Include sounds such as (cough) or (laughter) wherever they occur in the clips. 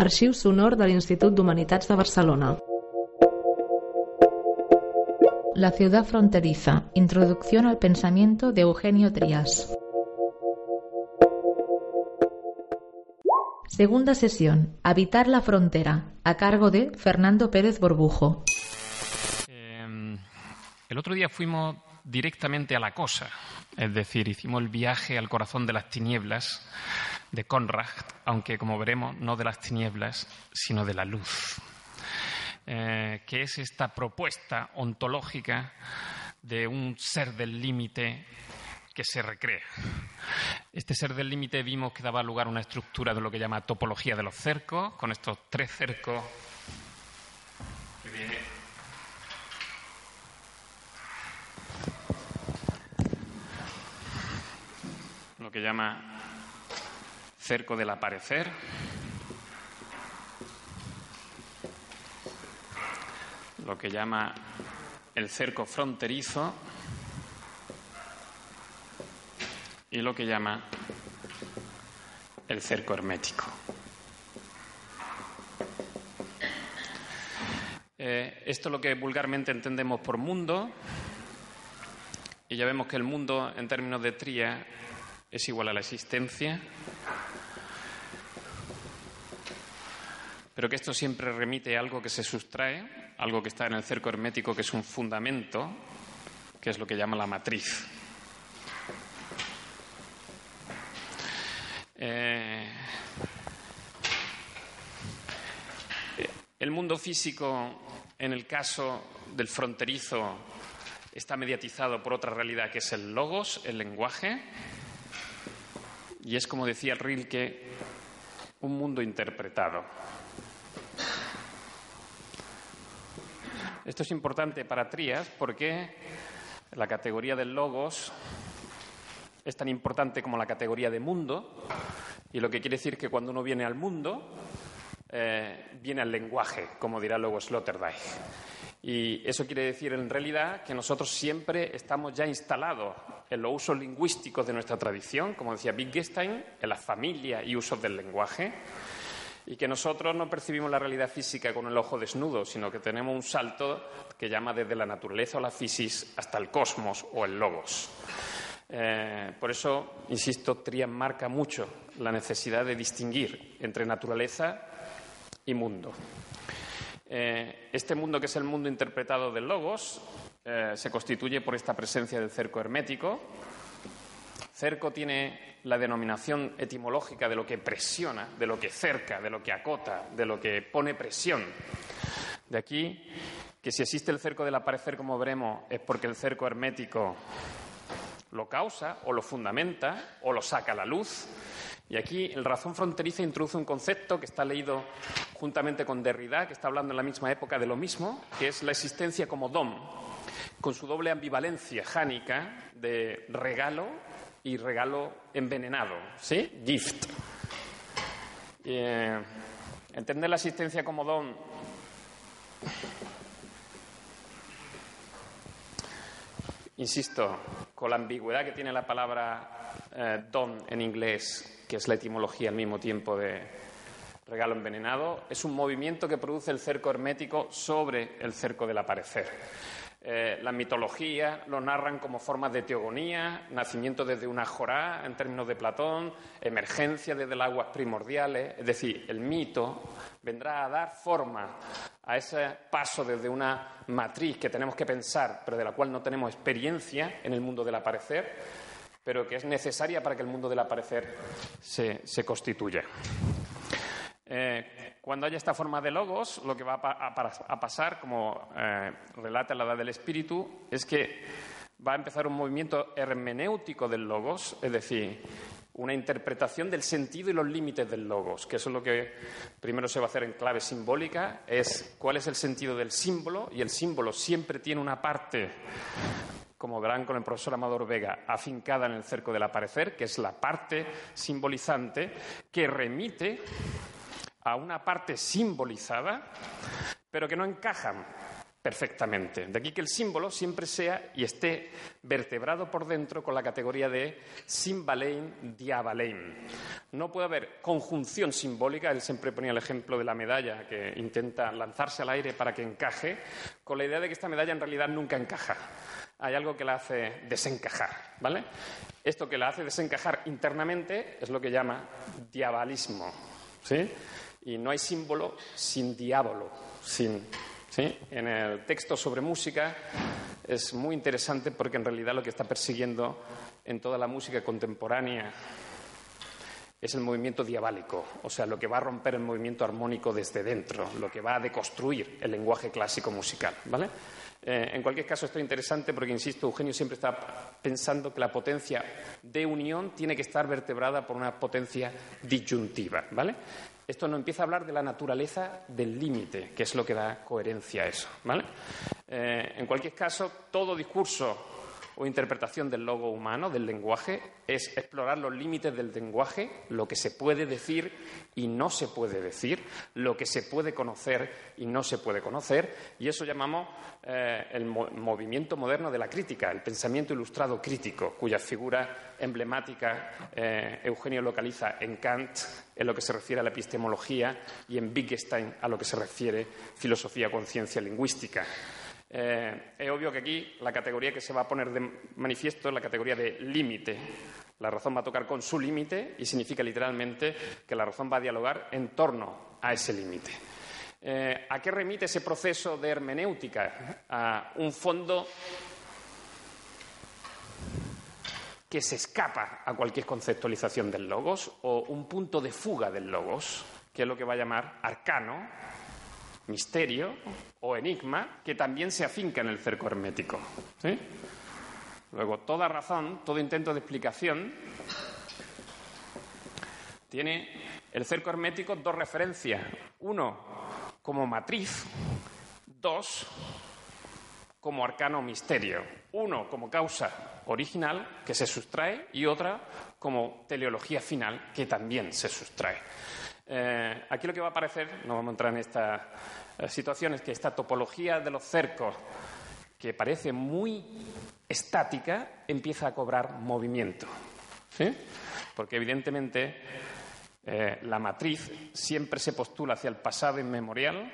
Arxiu sonor de l'Institut d'Humanitats de Barcelona. La ciudad fronteriza. Introducción al pensamiento de Eugenio Trías. Segunda sesión. Habitar la frontera. A cargo de Fernando Pérez Borbujo. Eh, el otro día fuimos directamente a la cosa, es decir, hicimos el viaje al corazón de las tinieblas de Conrad, aunque como veremos no de las tinieblas, sino de la luz, eh, que es esta propuesta ontológica de un ser del límite que se recrea. Este ser del límite vimos que daba lugar a una estructura de lo que llama topología de los cercos, con estos tres cercos que viene lo que llama cerco del aparecer. Lo que llama el cerco fronterizo y lo que llama el cerco hermético. Eh, esto es lo que vulgarmente entendemos por mundo, y ya vemos que el mundo, en términos de tría, es igual a la existencia, pero que esto siempre remite a algo que se sustrae, algo que está en el cerco hermético, que es un fundamento, que es lo que llama la matriz. Eh, el mundo físico, en el caso del fronterizo, está mediatizado por otra realidad que es el logos, el lenguaje, y es como decía Rilke, un mundo interpretado. Esto es importante para Trías porque la categoría del logos es tan importante como la categoría de mundo, y lo que quiere decir que cuando uno viene al mundo, eh, viene al lenguaje, como dirá luego Sloterdijk. Y eso quiere decir en realidad que nosotros siempre estamos ya instalados en los usos lingüísticos de nuestra tradición, como decía Wittgenstein, en la familia y usos del lenguaje, y que nosotros no percibimos la realidad física con el ojo desnudo, sino que tenemos un salto que llama desde la naturaleza o la fisis hasta el cosmos o el logos. Eh, por eso, insisto, Trian marca mucho la necesidad de distinguir entre naturaleza y mundo. Eh, este mundo, que es el mundo interpretado del Logos, eh, se constituye por esta presencia del cerco hermético. Cerco tiene la denominación etimológica de lo que presiona, de lo que cerca, de lo que acota, de lo que pone presión. De aquí que si existe el cerco del aparecer, como veremos, es porque el cerco hermético lo causa o lo fundamenta o lo saca a la luz. Y aquí el razón fronteriza introduce un concepto que está leído juntamente con Derrida, que está hablando en la misma época de lo mismo, que es la existencia como dom, con su doble ambivalencia jánica de regalo y regalo envenenado, ¿sí? Gift. Eh, entender la existencia como don insisto, con la ambigüedad que tiene la palabra eh, don en inglés, que es la etimología al mismo tiempo de regalo envenenado, es un movimiento que produce el cerco hermético sobre el cerco del aparecer. Eh, la mitología lo narran como formas de teogonía, nacimiento desde una jorá en términos de Platón, emergencia desde las aguas primordiales, es decir, el mito vendrá a dar forma a ese paso desde una matriz que tenemos que pensar, pero de la cual no tenemos experiencia en el mundo del aparecer, pero que es necesaria para que el mundo del aparecer se, se constituya. Eh, cuando haya esta forma de logos, lo que va a, pasar, como eh, relata la edad del espíritu, es que va a empezar un movimiento hermenéutico del logos, es decir, una interpretación del sentido y los límites del logos, que eso es lo que primero se va a hacer en clave simbólica, es cuál es el sentido del símbolo, y el símbolo siempre tiene una parte como verán con el profesor Amador Vega, afincada en el cerco del aparecer, que es la parte simbolizante que remite a una parte simbolizada, pero que no encajan perfectamente. De aquí que el símbolo siempre sea y esté vertebrado por dentro con la categoría de simbalein, diabalein. No puede haber conjunción simbólica, él siempre ponía el ejemplo de la medalla que intenta lanzarse al aire para que encaje, con la idea de que esta medalla en realidad nunca encaja. Hay algo que la hace desencajar, ¿vale? Esto que la hace desencajar internamente es lo que llama diabalismo, ¿sí? Y no hay símbolo sin diablo, sin ¿sí? En el texto sobre música es muy interesante porque en realidad lo que está persiguiendo en toda la música contemporánea es el movimiento diabólico, o sea, lo que va a romper el movimiento armónico desde dentro, lo que va a deconstruir el lenguaje clásico musical, ¿vale? Eh, en cualquier caso, esto es interesante porque, insisto, Eugenio siempre está pensando que la potencia de unión tiene que estar vertebrada por una potencia disyuntiva, ¿vale? Esto nos empieza a hablar de la naturaleza del límite, que es lo que da coherencia a eso. ¿vale? Eh, en cualquier caso, todo discurso o interpretación del logo humano, del lenguaje, es explorar los límites del lenguaje, lo que se puede decir y no se puede decir, lo que se puede conocer y no se puede conocer, y eso llamamos eh, el movimiento moderno de la crítica, el pensamiento ilustrado crítico, cuya figura emblemática eh, Eugenio localiza en Kant en lo que se refiere a la epistemología y en Wittgenstein a lo que se refiere filosofía, conciencia lingüística. Eh, es obvio que aquí la categoría que se va a poner de manifiesto es la categoría de límite. La razón va a tocar con su límite y significa literalmente que la razón va a dialogar en torno a ese límite. Eh, ¿A qué remite ese proceso de hermenéutica? A un fondo que se escapa a cualquier conceptualización del logos o un punto de fuga del logos, que es lo que va a llamar arcano, misterio o enigma que también se afinca en el cerco hermético. Luego, toda razón, todo intento de explicación tiene el cerco hermético dos referencias. Uno, como matriz. Dos, como arcano misterio. Uno, como causa original, que se sustrae, y otra, como teleología final, que también se sustrae. Eh, aquí lo que va a aparecer, no vamos a entrar en esta eh, situación, es que esta topología de los cercos, que parece muy estática, empieza a cobrar movimiento. Porque evidentemente eh, la matriz siempre se postula hacia el pasado inmemorial,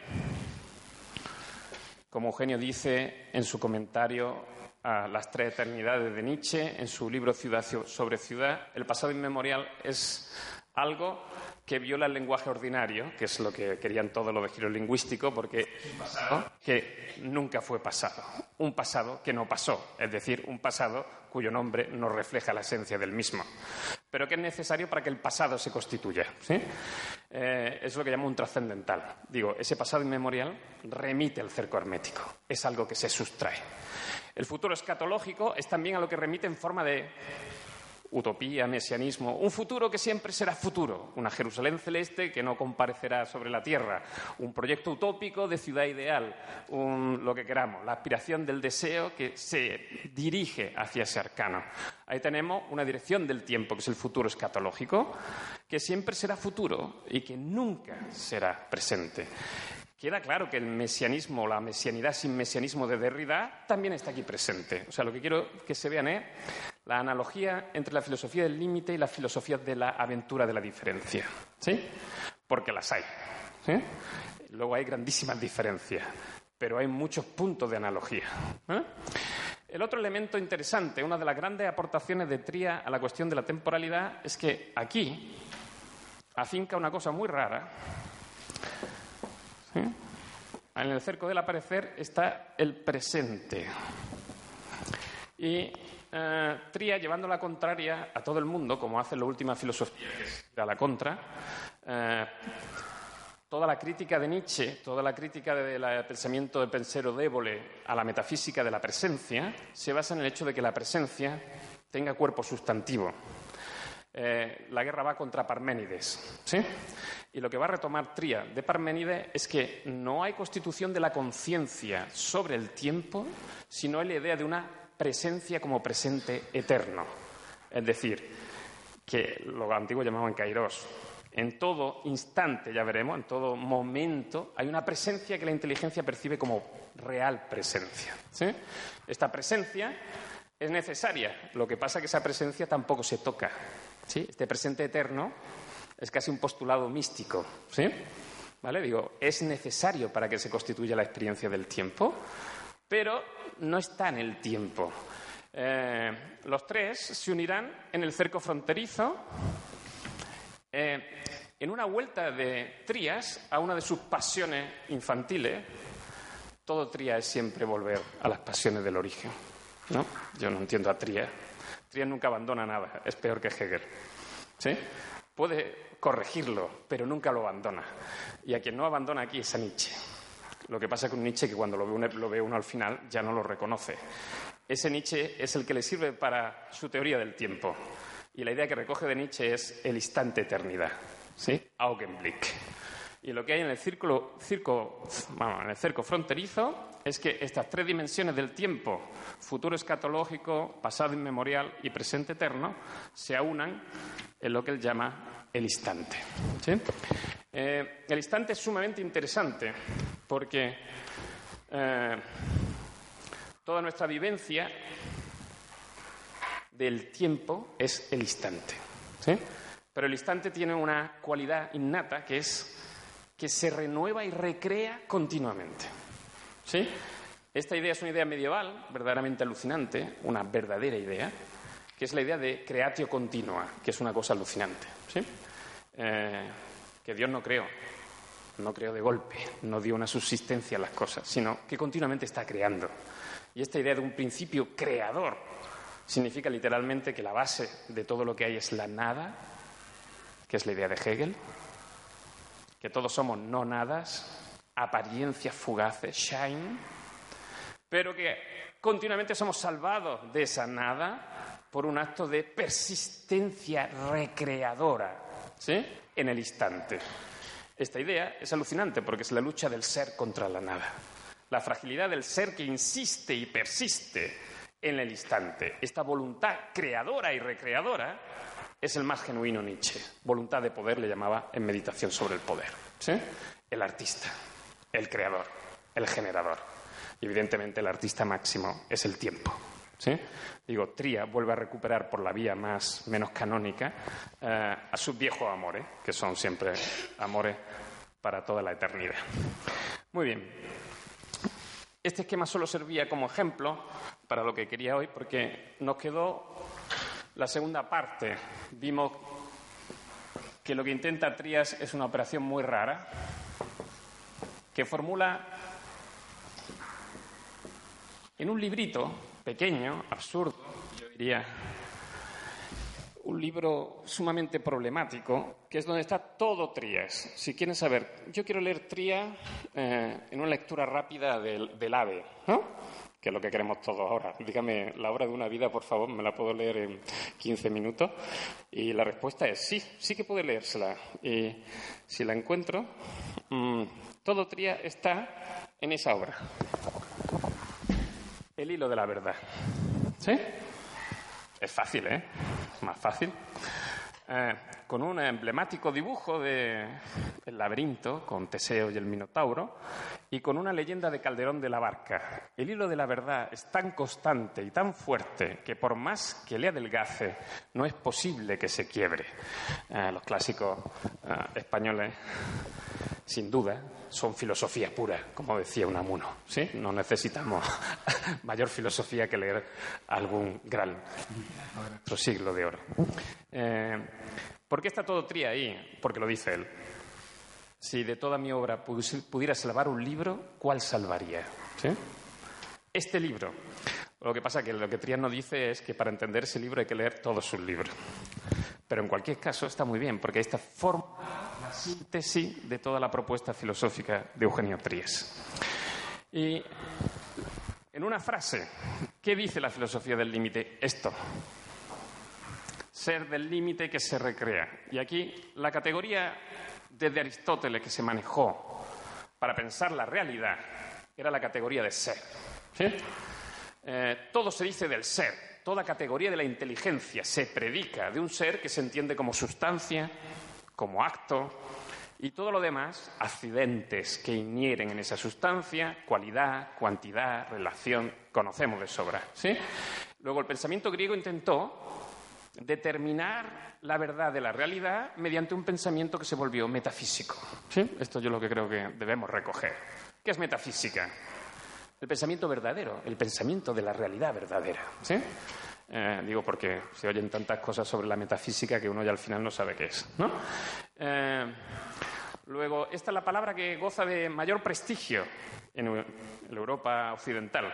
como Eugenio dice en su comentario a las tres eternidades de Nietzsche, en su libro Ciudad sobre Ciudad, el pasado inmemorial es algo que viola el lenguaje ordinario, que es lo que querían todos los de lingüístico, porque que nunca fue pasado. Un pasado que no pasó, es decir, un pasado cuyo nombre no refleja la esencia del mismo, pero que es necesario para que el pasado se constituya. Eh, es lo que llamo un trascendental. Digo, ese pasado inmemorial remite al cerco hermético, es algo que se sustrae. El futuro escatológico es también a lo que remite en forma de utopía, mesianismo, un futuro que siempre será futuro, una Jerusalén celeste que no comparecerá sobre la tierra, un proyecto utópico de ciudad ideal, lo que queramos, la aspiración del deseo que se dirige hacia ese arcano. Ahí tenemos una dirección del tiempo, que es el futuro escatológico, que siempre será futuro y que nunca será presente. Queda claro que el mesianismo, la mesianidad sin mesianismo de Derrida, también está aquí presente. O sea, lo que quiero que se vean es la analogía entre la filosofía del límite y la filosofía de la aventura de la diferencia. ¿Sí? Porque las hay. Luego hay grandísimas diferencias, pero hay muchos puntos de analogía. ¿eh? El otro elemento interesante, una de las grandes aportaciones de Tría a la cuestión de la temporalidad, es que aquí afinca una cosa muy rara en el cerco del aparecer está el presente. Y eh, Tría, llevando la contraria a todo el mundo, como hace la última filosofía, que es a la contra, eh, toda la crítica de Nietzsche, toda la crítica del pensamiento de Pensero Débole a la metafísica de la presencia, se basa en el hecho de que la presencia tenga cuerpo sustantivo. Eh, la guerra va contra Parménides. ¿sí? Y lo que va a retomar Tría de Parménides es que no hay constitución de la conciencia sobre el tiempo, sino la idea de una presencia como presente eterno. Es decir, que lo antiguo llamaban kairos. En todo instante, ya veremos, en todo momento, hay una presencia que la inteligencia percibe como real presencia. Esta presencia es necesaria. Lo que pasa es que esa presencia tampoco se toca. ¿sí? Este presente eterno es casi un postulado místico. ¿sí? ¿Vale? Digo, es necesario para que se constituya la experiencia del tiempo, pero no está en el tiempo. Eh, los tres se unirán en el cerco fronterizo eh, en una vuelta de Trías a una de sus pasiones infantiles. Todo Trías es siempre volver a las pasiones del origen. ¿no? Yo no entiendo a Trías. Trías nunca abandona nada, es peor que Hegel. ¿Sí? Puede corregirlo, pero nunca lo abandona. Y a quien no abandona aquí es a Nietzsche. Lo que pasa con Nietzsche que cuando lo ve, lo ve uno al final ya no lo reconoce. Ese Nietzsche es el que le sirve para su teoría del tiempo. Y la idea que recoge de Nietzsche es el instante eternidad, ¿sí? Augenblick. Y lo que hay en el, circo, vamos, en el cerco fronterizo es que estas tres dimensiones del tiempo, futuro escatológico, pasado inmemorial y presente eterno, se aunan en lo que él llama el instante. ¿sí? Eh, el instante es sumamente interesante porque eh, toda nuestra vivencia del tiempo es el instante. ¿sí? Pero el instante tiene una cualidad innata que es que se renueva y recrea continuamente. ¿sí? Esta idea es una idea medieval, verdaderamente alucinante, una verdadera idea, que es la idea de creatio continua, que es una cosa alucinante. ¿sí? Eh, que Dios no creó, no creó de golpe, no dio una subsistencia a las cosas, sino que continuamente está creando. Y esta idea de un principio creador significa literalmente que la base de todo lo que hay es la nada, que es la idea de Hegel, que todos somos no nadas, apariencias fugaces, shine, pero que continuamente somos salvados de esa nada por un acto de persistencia recreadora, ¿sí? En el instante. Esta idea es alucinante porque es la lucha del ser contra la nada. La fragilidad del ser que insiste y persiste en el instante. Esta voluntad creadora y recreadora es el más genuino Nietzsche. Voluntad de poder le llamaba en meditación sobre el poder. El artista, el creador, el generador. Y evidentemente el artista máximo es el tiempo. ¿sí? Digo, Tría vuelve a recuperar por la vía más menos canónica eh, a sus viejos amores, que son siempre amores para toda la eternidad. Muy bien. Este esquema solo servía como ejemplo para lo que quería hoy, porque nos quedó la segunda parte. Vimos que lo que intenta Trías es una operación muy rara, que formula en un librito pequeño, absurdo, yo diría, un libro sumamente problemático, que es donde está todo Trías. Si quieren saber, yo quiero leer Trías eh, en una lectura rápida del, del AVE, ¿no? que es lo que queremos todos ahora. Dígame la obra de una vida, por favor, me la puedo leer en 15 minutos. Y la respuesta es sí, sí que puede leérsela. Y si la encuentro, mmm, todo Trías está en esa obra. El hilo de la verdad. ¿Sí? Es fácil, ¿eh? Más fácil. Eh, con un emblemático dibujo de el laberinto con Teseo y el Minotauro y con una leyenda de Calderón de la Barca. El hilo de la verdad es tan constante y tan fuerte que por más que le adelgace no es posible que se quiebre. Eh, los clásicos eh, españoles sin duda, son filosofía pura, como decía Unamuno. ¿sí? No necesitamos (laughs) mayor filosofía que leer algún gran otro siglo de oro. Eh, ¿Por qué está todo tría ahí? Porque lo dice él. Si de toda mi obra pudiera salvar un libro, ¿cuál salvaría? ¿Sí? Este libro. Lo que pasa es que lo que Trías no dice es que para entender ese libro hay que leer todos sus libros. Pero en cualquier caso está muy bien, porque esta forma la síntesis de toda la propuesta filosófica de Eugenio Trías. Y en una frase, ¿qué dice la filosofía del límite? Esto. Ser del límite que se recrea. Y aquí la categoría desde Aristóteles que se manejó para pensar la realidad era la categoría de ser. ¿sí? Eh, todo se dice del ser, toda categoría de la inteligencia se predica de un ser que se entiende como sustancia, como acto, y todo lo demás, accidentes que inhieren en esa sustancia, cualidad, cuantidad, relación, conocemos de sobra. ¿sí? Luego, el pensamiento griego intentó determinar la verdad de la realidad mediante un pensamiento que se volvió metafísico. ¿sí? Esto yo lo que creo que debemos recoger. ¿Qué es metafísica? El pensamiento verdadero, el pensamiento de la realidad verdadera. ¿sí? Eh, digo porque se oyen tantas cosas sobre la metafísica que uno ya al final no sabe qué es. ¿no? Eh, luego, esta es la palabra que goza de mayor prestigio en Europa occidental.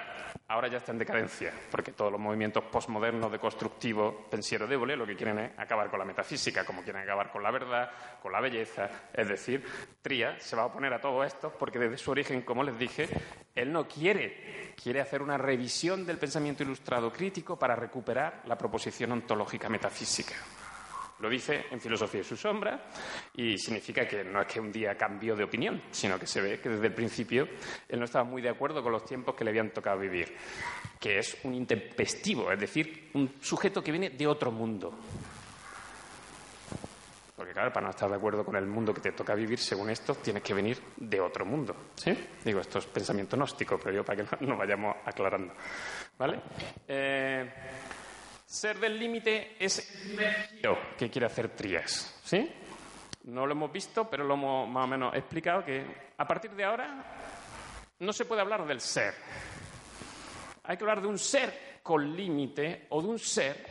Ahora ya está en decadencia, porque todos los movimientos postmodernos de constructivo pensiero débil lo que quieren es acabar con la metafísica, como quieren acabar con la verdad, con la belleza. Es decir, Tría se va a oponer a todo esto porque desde su origen, como les dije, él no quiere, quiere hacer una revisión del pensamiento ilustrado crítico para recuperar la proposición ontológica metafísica. Lo dice en Filosofía y su sombra y significa que no es que un día cambió de opinión, sino que se ve que desde el principio él no estaba muy de acuerdo con los tiempos que le habían tocado vivir, que es un intempestivo, es decir, un sujeto que viene de otro mundo. Porque claro, para no estar de acuerdo con el mundo que te toca vivir, según esto, tienes que venir de otro mundo. ¿Sí? Digo, esto es pensamiento gnóstico, pero yo para que nos vayamos aclarando. ¿Vale? Eh, ser del límite es el que quiere hacer Trías. ¿Sí? No lo hemos visto, pero lo hemos más o menos explicado que a partir de ahora no se puede hablar del ser. Hay que hablar de un ser con límite o de un ser,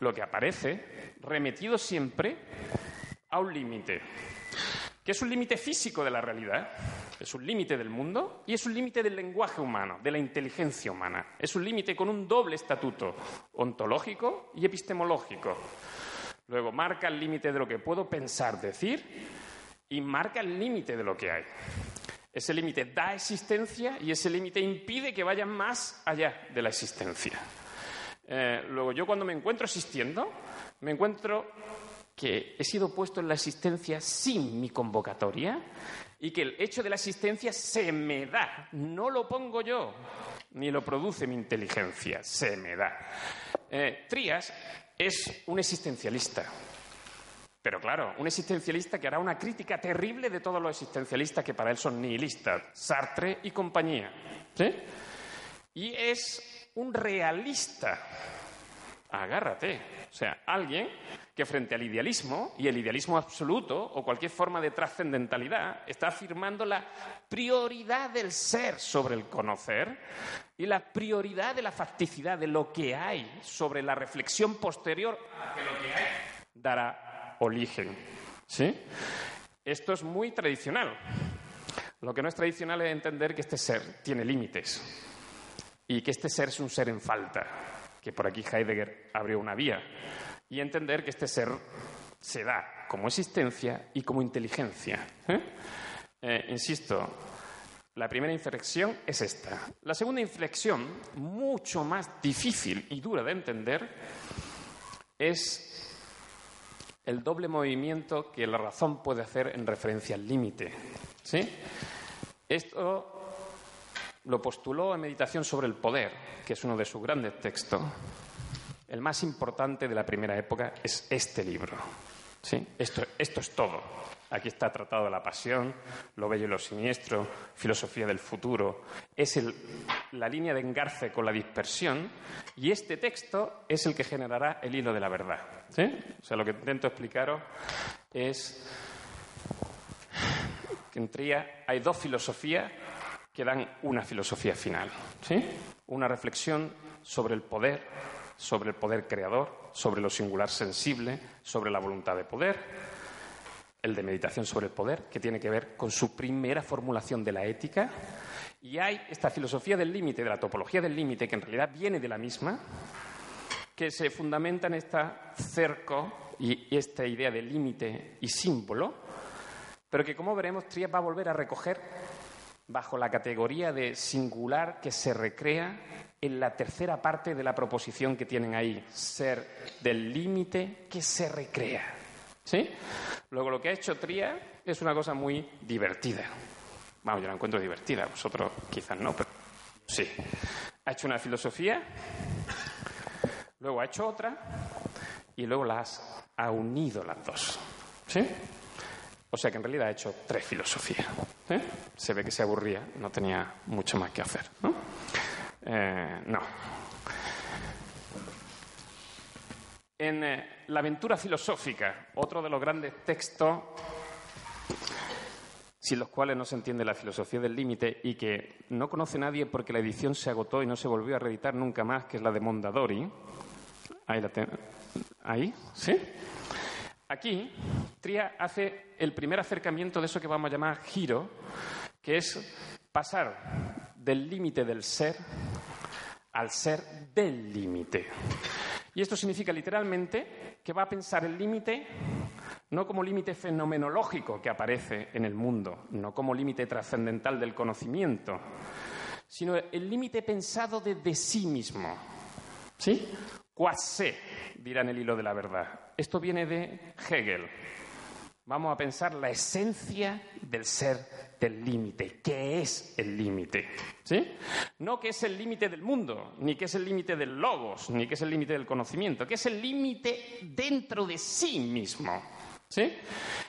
lo que aparece, remetido siempre a un límite, que es un límite físico de la realidad, es un límite del mundo y es un límite del lenguaje humano, de la inteligencia humana. Es un límite con un doble estatuto, ontológico y epistemológico. Luego marca el límite de lo que puedo pensar, decir, y marca el límite de lo que hay. Ese límite da existencia y ese límite impide que vaya más allá de la existencia. Eh, luego, yo cuando me encuentro existiendo, me encuentro que he sido puesto en la existencia sin mi convocatoria y que el hecho de la existencia se me da, no lo pongo yo, ni lo produce mi inteligencia, se me da. Eh, Trías es un existencialista. Pero claro, un existencialista que hará una crítica terrible de todos los existencialistas que para él son nihilistas, Sartre y compañía. ¿sí? Y es un realista. Agárrate. O sea, alguien que frente al idealismo y el idealismo absoluto o cualquier forma de trascendentalidad está afirmando la prioridad del ser sobre el conocer y la prioridad de la facticidad de lo que hay sobre la reflexión posterior a que lo que hay dará origen. ¿Sí? Esto es muy tradicional. Lo que no es tradicional es entender que este ser tiene límites y que este ser es un ser en falta que por aquí Heidegger abrió una vía, y entender que este ser se da como existencia y como inteligencia. ¿eh? Eh, insisto, la primera inflexión es esta. La segunda inflexión, mucho más difícil y dura de entender, es el doble movimiento que la razón puede hacer en referencia al límite. ¿sí? Esto lo postuló en Meditación sobre el Poder, que es uno de sus grandes textos. El más importante de la primera época es este libro. ¿Sí? Esto, esto es todo. Aquí está Tratado la Pasión, Lo Bello y lo Siniestro, Filosofía del Futuro. Es la línea de engarce con la dispersión y este texto es el que generará el hilo de la verdad. ¿Sí? O sea, lo que intento explicaros es que en hay dos filosofías que dan una filosofía final, ¿sí? Una reflexión sobre el poder, sobre el poder creador, sobre lo singular sensible, sobre la voluntad de poder, el de meditación sobre el poder, que tiene que ver con su primera formulación de la ética, y hay esta filosofía del límite, de la topología del límite, que en realidad viene de la misma, que se fundamenta en esta cerco y esta idea de límite y símbolo, pero que, como veremos, Trías va a volver a recoger bajo la categoría de singular que se recrea en la tercera parte de la proposición que tienen ahí, ser del límite que se recrea. ¿Sí? Luego lo que ha hecho Tría es una cosa muy divertida. Vamos, yo la encuentro divertida, vosotros quizás no, pero sí. Ha hecho una filosofía, luego ha hecho otra y luego las ha unido las dos. ¿Sí? O sea que en realidad ha hecho tres filosofías. ¿eh? Se ve que se aburría, no tenía mucho más que hacer. ¿no? Eh. En eh, La aventura filosófica, otro de los grandes textos sin los cuales no se entiende la filosofía del límite y que no conoce nadie porque la edición se agotó y no se volvió a reeditar nunca más, que es la de Mondadori. Ahí la Ahí, ¿sí? Aquí, Tria hace el primer acercamiento de eso que vamos a llamar giro, que es pasar del límite del ser al ser del límite. Y esto significa literalmente que va a pensar el límite no como límite fenomenológico que aparece en el mundo, no como límite trascendental del conocimiento, sino el límite pensado desde sí mismo. ¿Sí? Quase, dirá en el hilo de la verdad. Esto viene de Hegel. Vamos a pensar la esencia del ser del límite. ¿Qué es el límite? ¿Sí? No que es el límite del mundo, ni que es el límite del logos, ni que es el límite del conocimiento, que es el límite dentro de sí mismo. ¿Sí?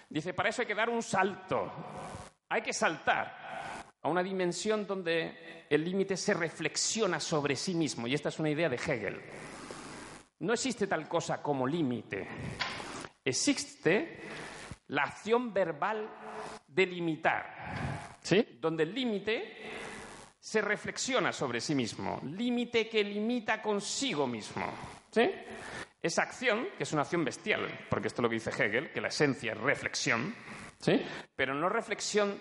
Dice, para eso hay que dar un salto. Hay que saltar a una dimensión donde el límite se reflexiona sobre sí mismo. Y esta es una idea de Hegel. No existe tal cosa como límite. Existe la acción verbal de limitar, ¿sí? donde el límite se reflexiona sobre sí mismo, límite que limita consigo mismo. ¿sí? Esa acción, que es una acción bestial, porque esto es lo que dice Hegel, que la esencia es reflexión, ¿sí? pero no reflexión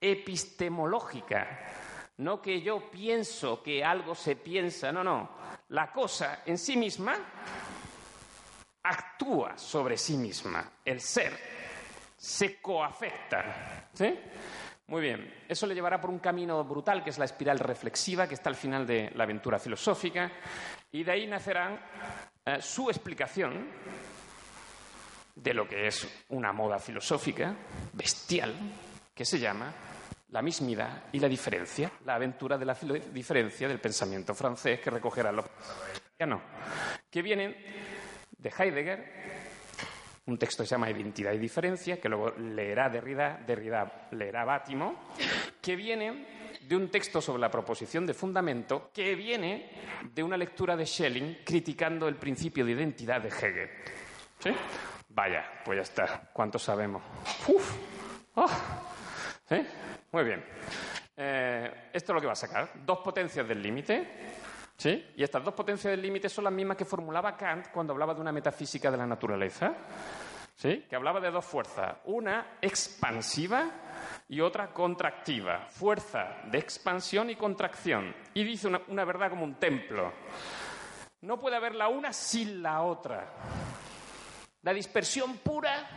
epistemológica, no que yo pienso que algo se piensa, no, no. La cosa en sí misma actúa sobre sí misma. El ser se coafecta. ¿Sí? Muy bien. Eso le llevará por un camino brutal, que es la espiral reflexiva, que está al final de la aventura filosófica. Y de ahí nacerá eh, su explicación de lo que es una moda filosófica bestial, que se llama la mismidad y la diferencia, la aventura de la diferencia del pensamiento francés que recogerá los no, que vienen de Heidegger, un texto que se llama Identidad y Diferencia, que luego leerá Derrida, Derrida leerá Bátimo, que viene de un texto sobre la proposición de fundamento, que viene de una lectura de Schelling criticando el principio de identidad de Hegel. Vaya, pues ya está. ¿Cuánto sabemos? ¡Uf! ¿Sí? Muy bien. Eh, esto es lo que va a sacar. Dos potencias del límite. ¿Sí? Y estas dos potencias del límite son las mismas que formulaba Kant cuando hablaba de una metafísica de la naturaleza. ¿Sí? Que hablaba de dos fuerzas. Una expansiva y otra contractiva. Fuerza de expansión y contracción. Y dice una, una verdad como un templo. No puede haber la una sin la otra. La dispersión pura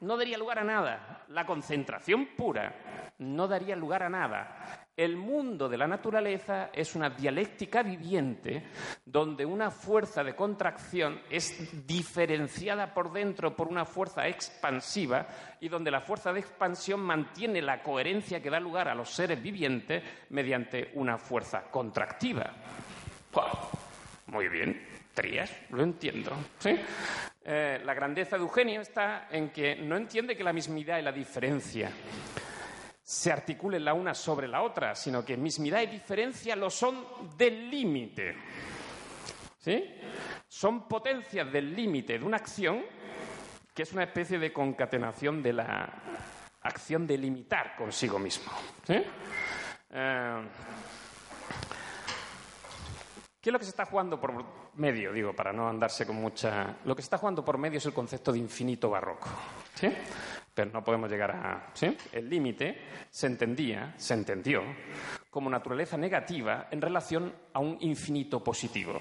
no daría lugar a nada. La concentración pura no daría lugar a nada. El mundo de la naturaleza es una dialéctica viviente donde una fuerza de contracción es diferenciada por dentro por una fuerza expansiva y donde la fuerza de expansión mantiene la coherencia que da lugar a los seres vivientes mediante una fuerza contractiva. Muy bien, Trías, lo entiendo. ¿sí? Eh, la grandeza de Eugenio está en que no entiende que la mismidad y la diferencia se articulen la una sobre la otra, sino que mismidad y diferencia lo son del límite. ¿Sí? Son potencias del límite de una acción que es una especie de concatenación de la acción de limitar consigo mismo. Eh, ¿Qué es lo que se está jugando por medio? Digo, para no andarse con mucha. Lo que está jugando por medio es el concepto de infinito barroco. ¿Sí? Pero no podemos llegar a. ¿sí? El límite se entendía, se entendió, como naturaleza negativa en relación a un infinito positivo.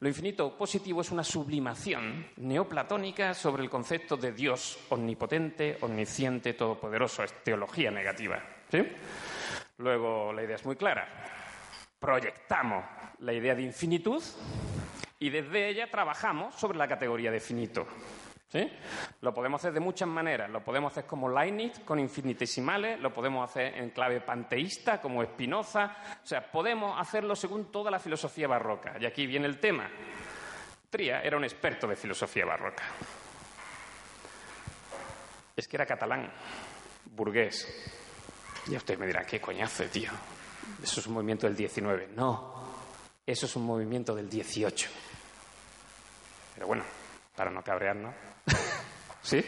Lo infinito positivo es una sublimación neoplatónica sobre el concepto de Dios omnipotente, omnisciente, todopoderoso. Es teología negativa. ¿sí? Luego, la idea es muy clara proyectamos la idea de infinitud y desde ella trabajamos sobre la categoría de finito. Lo podemos hacer de muchas maneras. Lo podemos hacer como Leibniz, con infinitesimales, lo podemos hacer en clave panteísta, como Spinoza. O sea, podemos hacerlo según toda la filosofía barroca. Y aquí viene el tema. Tria era un experto de filosofía barroca. es que era catalán, burgués. Y usted me dirá, qué coñazo, tío. Eso es un movimiento del 19. No, eso es un movimiento del 18. Pero bueno, para no cabrearnos. (laughs) ¿Sí?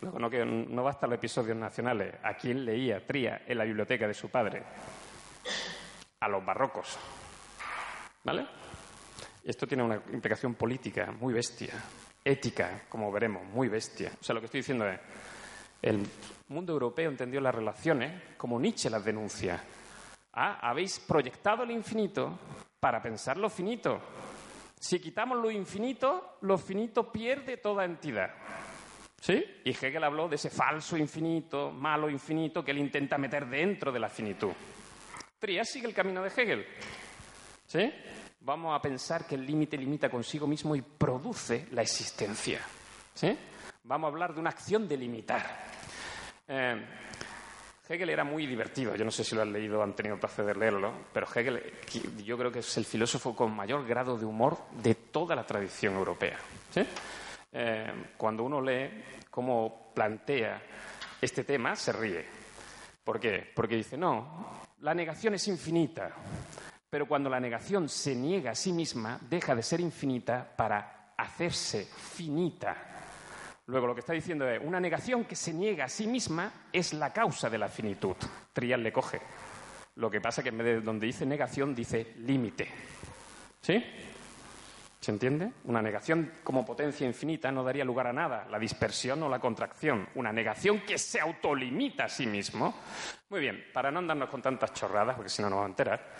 Luego no, no basta los episodios nacionales. ¿A quién leía Tría en la biblioteca de su padre? A los barrocos. ¿Vale? Esto tiene una implicación política muy bestia, ética, como veremos, muy bestia. O sea, lo que estoy diciendo es, el mundo europeo entendió las relaciones como Nietzsche las denuncia. Ah, habéis proyectado el infinito para pensar lo finito. Si quitamos lo infinito, lo finito pierde toda entidad. ¿Sí? Y Hegel habló de ese falso infinito, malo infinito, que él intenta meter dentro de la finitud. Trias sigue el camino de Hegel. ¿Sí? Vamos a pensar que el límite limita consigo mismo y produce la existencia. ¿Sí? Vamos a hablar de una acción de limitar. Eh, Hegel era muy divertido. Yo no sé si lo han leído o han tenido placer de leerlo, pero Hegel yo creo que es el filósofo con mayor grado de humor de toda la tradición europea. Eh, cuando uno lee cómo plantea este tema, se ríe. ¿Por qué? Porque dice, no, la negación es infinita, pero cuando la negación se niega a sí misma, deja de ser infinita para hacerse finita. Luego lo que está diciendo es, una negación que se niega a sí misma es la causa de la finitud. Trial le coge. Lo que pasa es que en vez de donde dice negación, dice límite. ¿Sí? ¿Se entiende? Una negación como potencia infinita no daría lugar a nada, la dispersión o la contracción. Una negación que se autolimita a sí mismo. Muy bien, para no andarnos con tantas chorradas, porque si no nos vamos a enterar,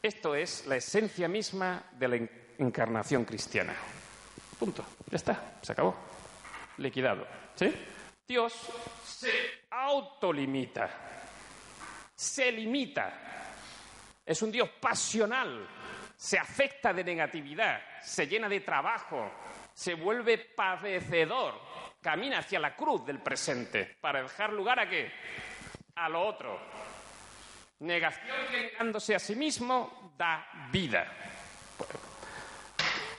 esto es la esencia misma de la encarnación cristiana. Punto. Ya está, se acabó. Liquidado. ¿Sí? Dios se autolimita. Se limita. Es un Dios pasional se afecta de negatividad, se llena de trabajo, se vuelve padecedor, camina hacia la cruz del presente para dejar lugar a qué? A lo otro. Negación que negándose a sí mismo da vida.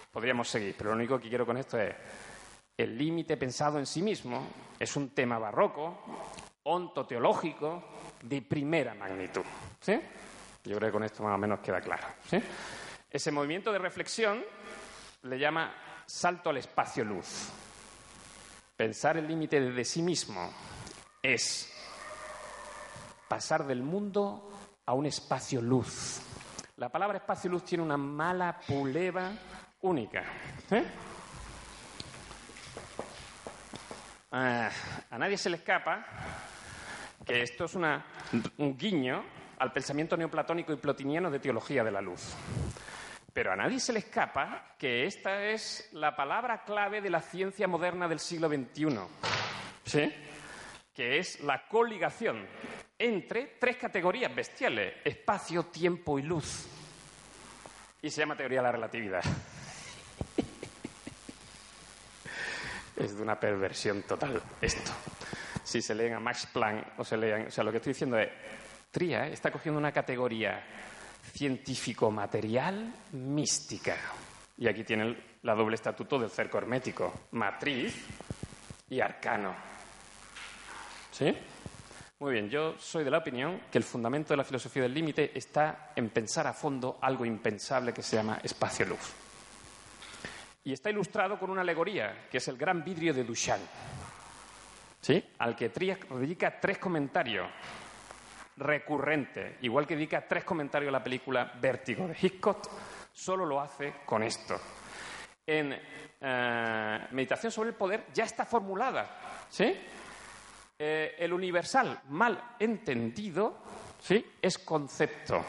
Podríamos seguir, pero lo único que quiero con esto es el límite pensado en sí mismo es un tema barroco, ontoteológico, de primera magnitud. ¿Sí? Yo creo que con esto más o menos queda claro. ¿sí? Ese movimiento de reflexión le llama salto al espacio-luz. Pensar el límite de sí mismo es pasar del mundo a un espacio-luz. La palabra espacio-luz tiene una mala puleva única. ¿eh? Ah, a nadie se le escapa que esto es un guiño al pensamiento neoplatónico y plotiniano de teología de la luz. Pero a nadie se le escapa que esta es la palabra clave de la ciencia moderna del siglo XXI, ¿sí? que es la coligación entre tres categorías bestiales, espacio, tiempo y luz. Y se llama teoría de la relatividad. Es de una perversión total esto. Si se leen a Max Planck o se lean, o sea, lo que estoy diciendo es, Tría está cogiendo una categoría científico-material mística. Y aquí tiene la doble estatuto del cerco hermético, matriz y arcano. ¿Sí? Muy bien, yo soy de la opinión que el fundamento de la filosofía del límite está en pensar a fondo algo impensable que se llama espacio-luz. Y está ilustrado con una alegoría, que es el gran vidrio de Duchamp, ¿sí? al que Tría dedica tres comentarios recurrente, igual que dedica tres comentarios a la película Vértigo de Hitchcock, solo lo hace con esto. En eh, Meditación sobre el Poder ya está formulada, ¿sí? Eh, el universal mal entendido, ¿sí? Es concepto.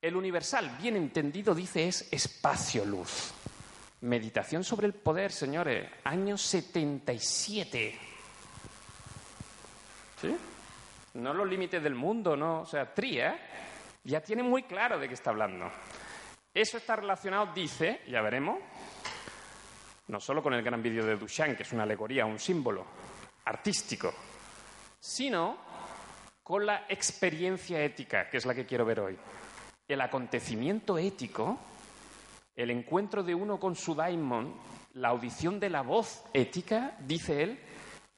El universal bien entendido, dice, es espacio-luz. Meditación sobre el poder, señores, año 77. ¿Sí? no los límites del mundo, no. O sea, Tría ya tiene muy claro de qué está hablando. Eso está relacionado, dice, ya veremos, no solo con el gran vídeo de Duchamp, que es una alegoría, un símbolo artístico, sino con la experiencia ética, que es la que quiero ver hoy. El acontecimiento ético, el encuentro de uno con su daimon, la audición de la voz ética, dice él,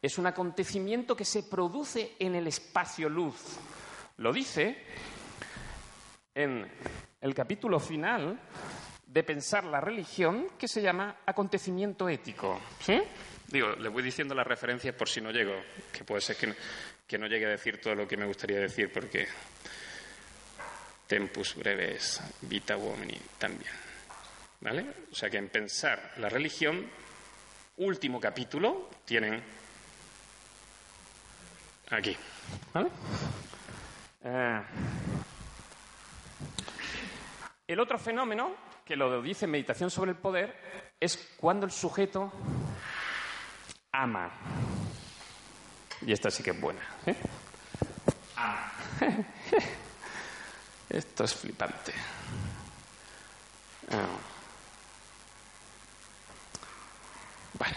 es un acontecimiento que se produce en el espacio-luz. Lo dice en el capítulo final de pensar la religión que se llama acontecimiento ético. ¿Sí? Digo, le voy diciendo las referencias por si no llego, que puede ser que no, que no llegue a decir todo lo que me gustaría decir, porque tempus breves vita uomini también. ¿Vale? O sea que en pensar la religión, último capítulo, tienen aquí. Eh, el otro fenómeno, que lo dice Meditación sobre el Poder, es cuando el sujeto ama. Y esta sí que es buena. ¿eh? (laughs) Esto es flipante. Ah. Bueno,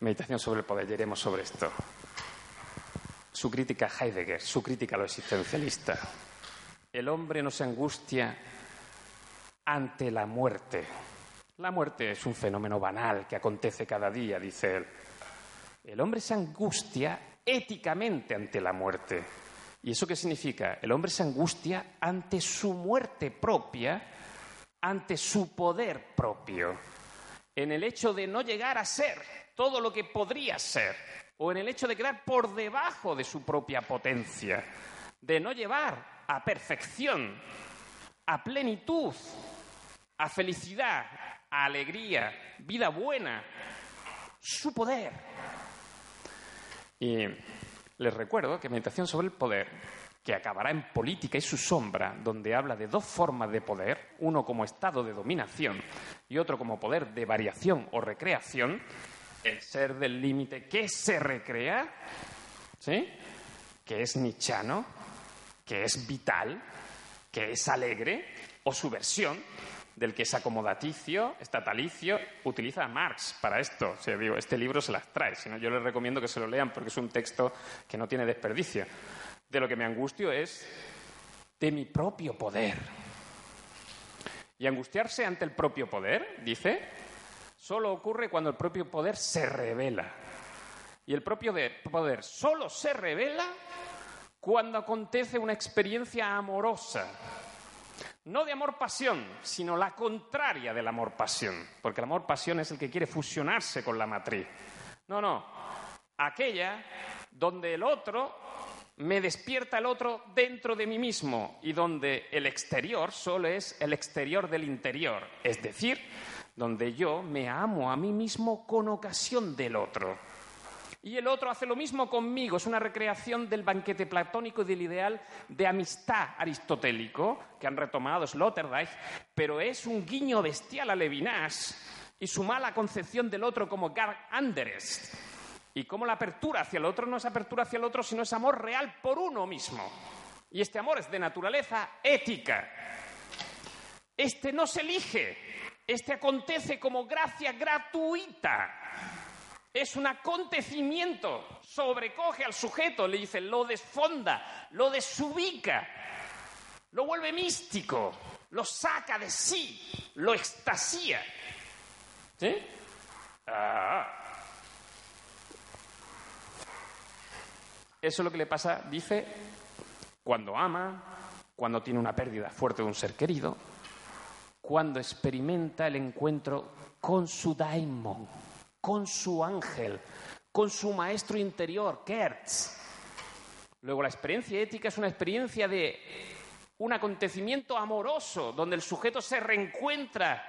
meditación sobre el poder, iremos sobre esto. Su crítica a Heidegger, su crítica a lo existencialista. El hombre no se angustia ante la muerte. La muerte es un fenómeno banal que acontece cada día, dice él. El hombre se angustia éticamente ante la muerte. ¿Y eso qué significa? El hombre se angustia ante su muerte propia, ante su poder propio, en el hecho de no llegar a ser todo lo que podría ser, o en el hecho de quedar por debajo de su propia potencia, de no llevar a perfección, a plenitud, a felicidad, a alegría, vida buena, su poder. Y les recuerdo que Meditación sobre el Poder, que acabará en Política y su sombra, donde habla de dos formas de poder, uno como estado de dominación y otro como poder de variación o recreación, el ser del límite que se recrea, ¿sí? que es nichano, que es vital, que es alegre, o su versión, del que es acomodaticio, estatalicio, utiliza a Marx para esto. O sea, digo, este libro se las trae, si no, yo les recomiendo que se lo lean porque es un texto que no tiene desperdicio. De lo que me angustio es de mi propio poder. Y angustiarse ante el propio poder, dice, solo ocurre cuando el propio poder se revela. Y el propio poder solo se revela cuando acontece una experiencia amorosa no de amor-pasión, sino la contraria del amor-pasión, porque el amor-pasión es el que quiere fusionarse con la matriz. No, no, aquella donde el otro me despierta el otro dentro de mí mismo y donde el exterior solo es el exterior del interior, es decir, donde yo me amo a mí mismo con ocasión del otro. Y el otro hace lo mismo conmigo, es una recreación del banquete platónico y del ideal de amistad aristotélico que han retomado Sloterdijk, pero es un guiño bestial a Levinas y su mala concepción del otro como Gard Anderes. Y como la apertura hacia el otro no es apertura hacia el otro, sino es amor real por uno mismo. Y este amor es de naturaleza ética. Este no se elige, este acontece como gracia gratuita es un acontecimiento, sobrecoge al sujeto, le dice, lo desfonda, lo desubica, lo vuelve místico, lo saca de sí, lo extasía. ¿Sí? Ah. Eso es lo que le pasa, dice, cuando ama, cuando tiene una pérdida fuerte de un ser querido, cuando experimenta el encuentro con su daimon con su ángel, con su maestro interior, Kertz. Luego, la experiencia ética es una experiencia de un acontecimiento amoroso, donde el sujeto se reencuentra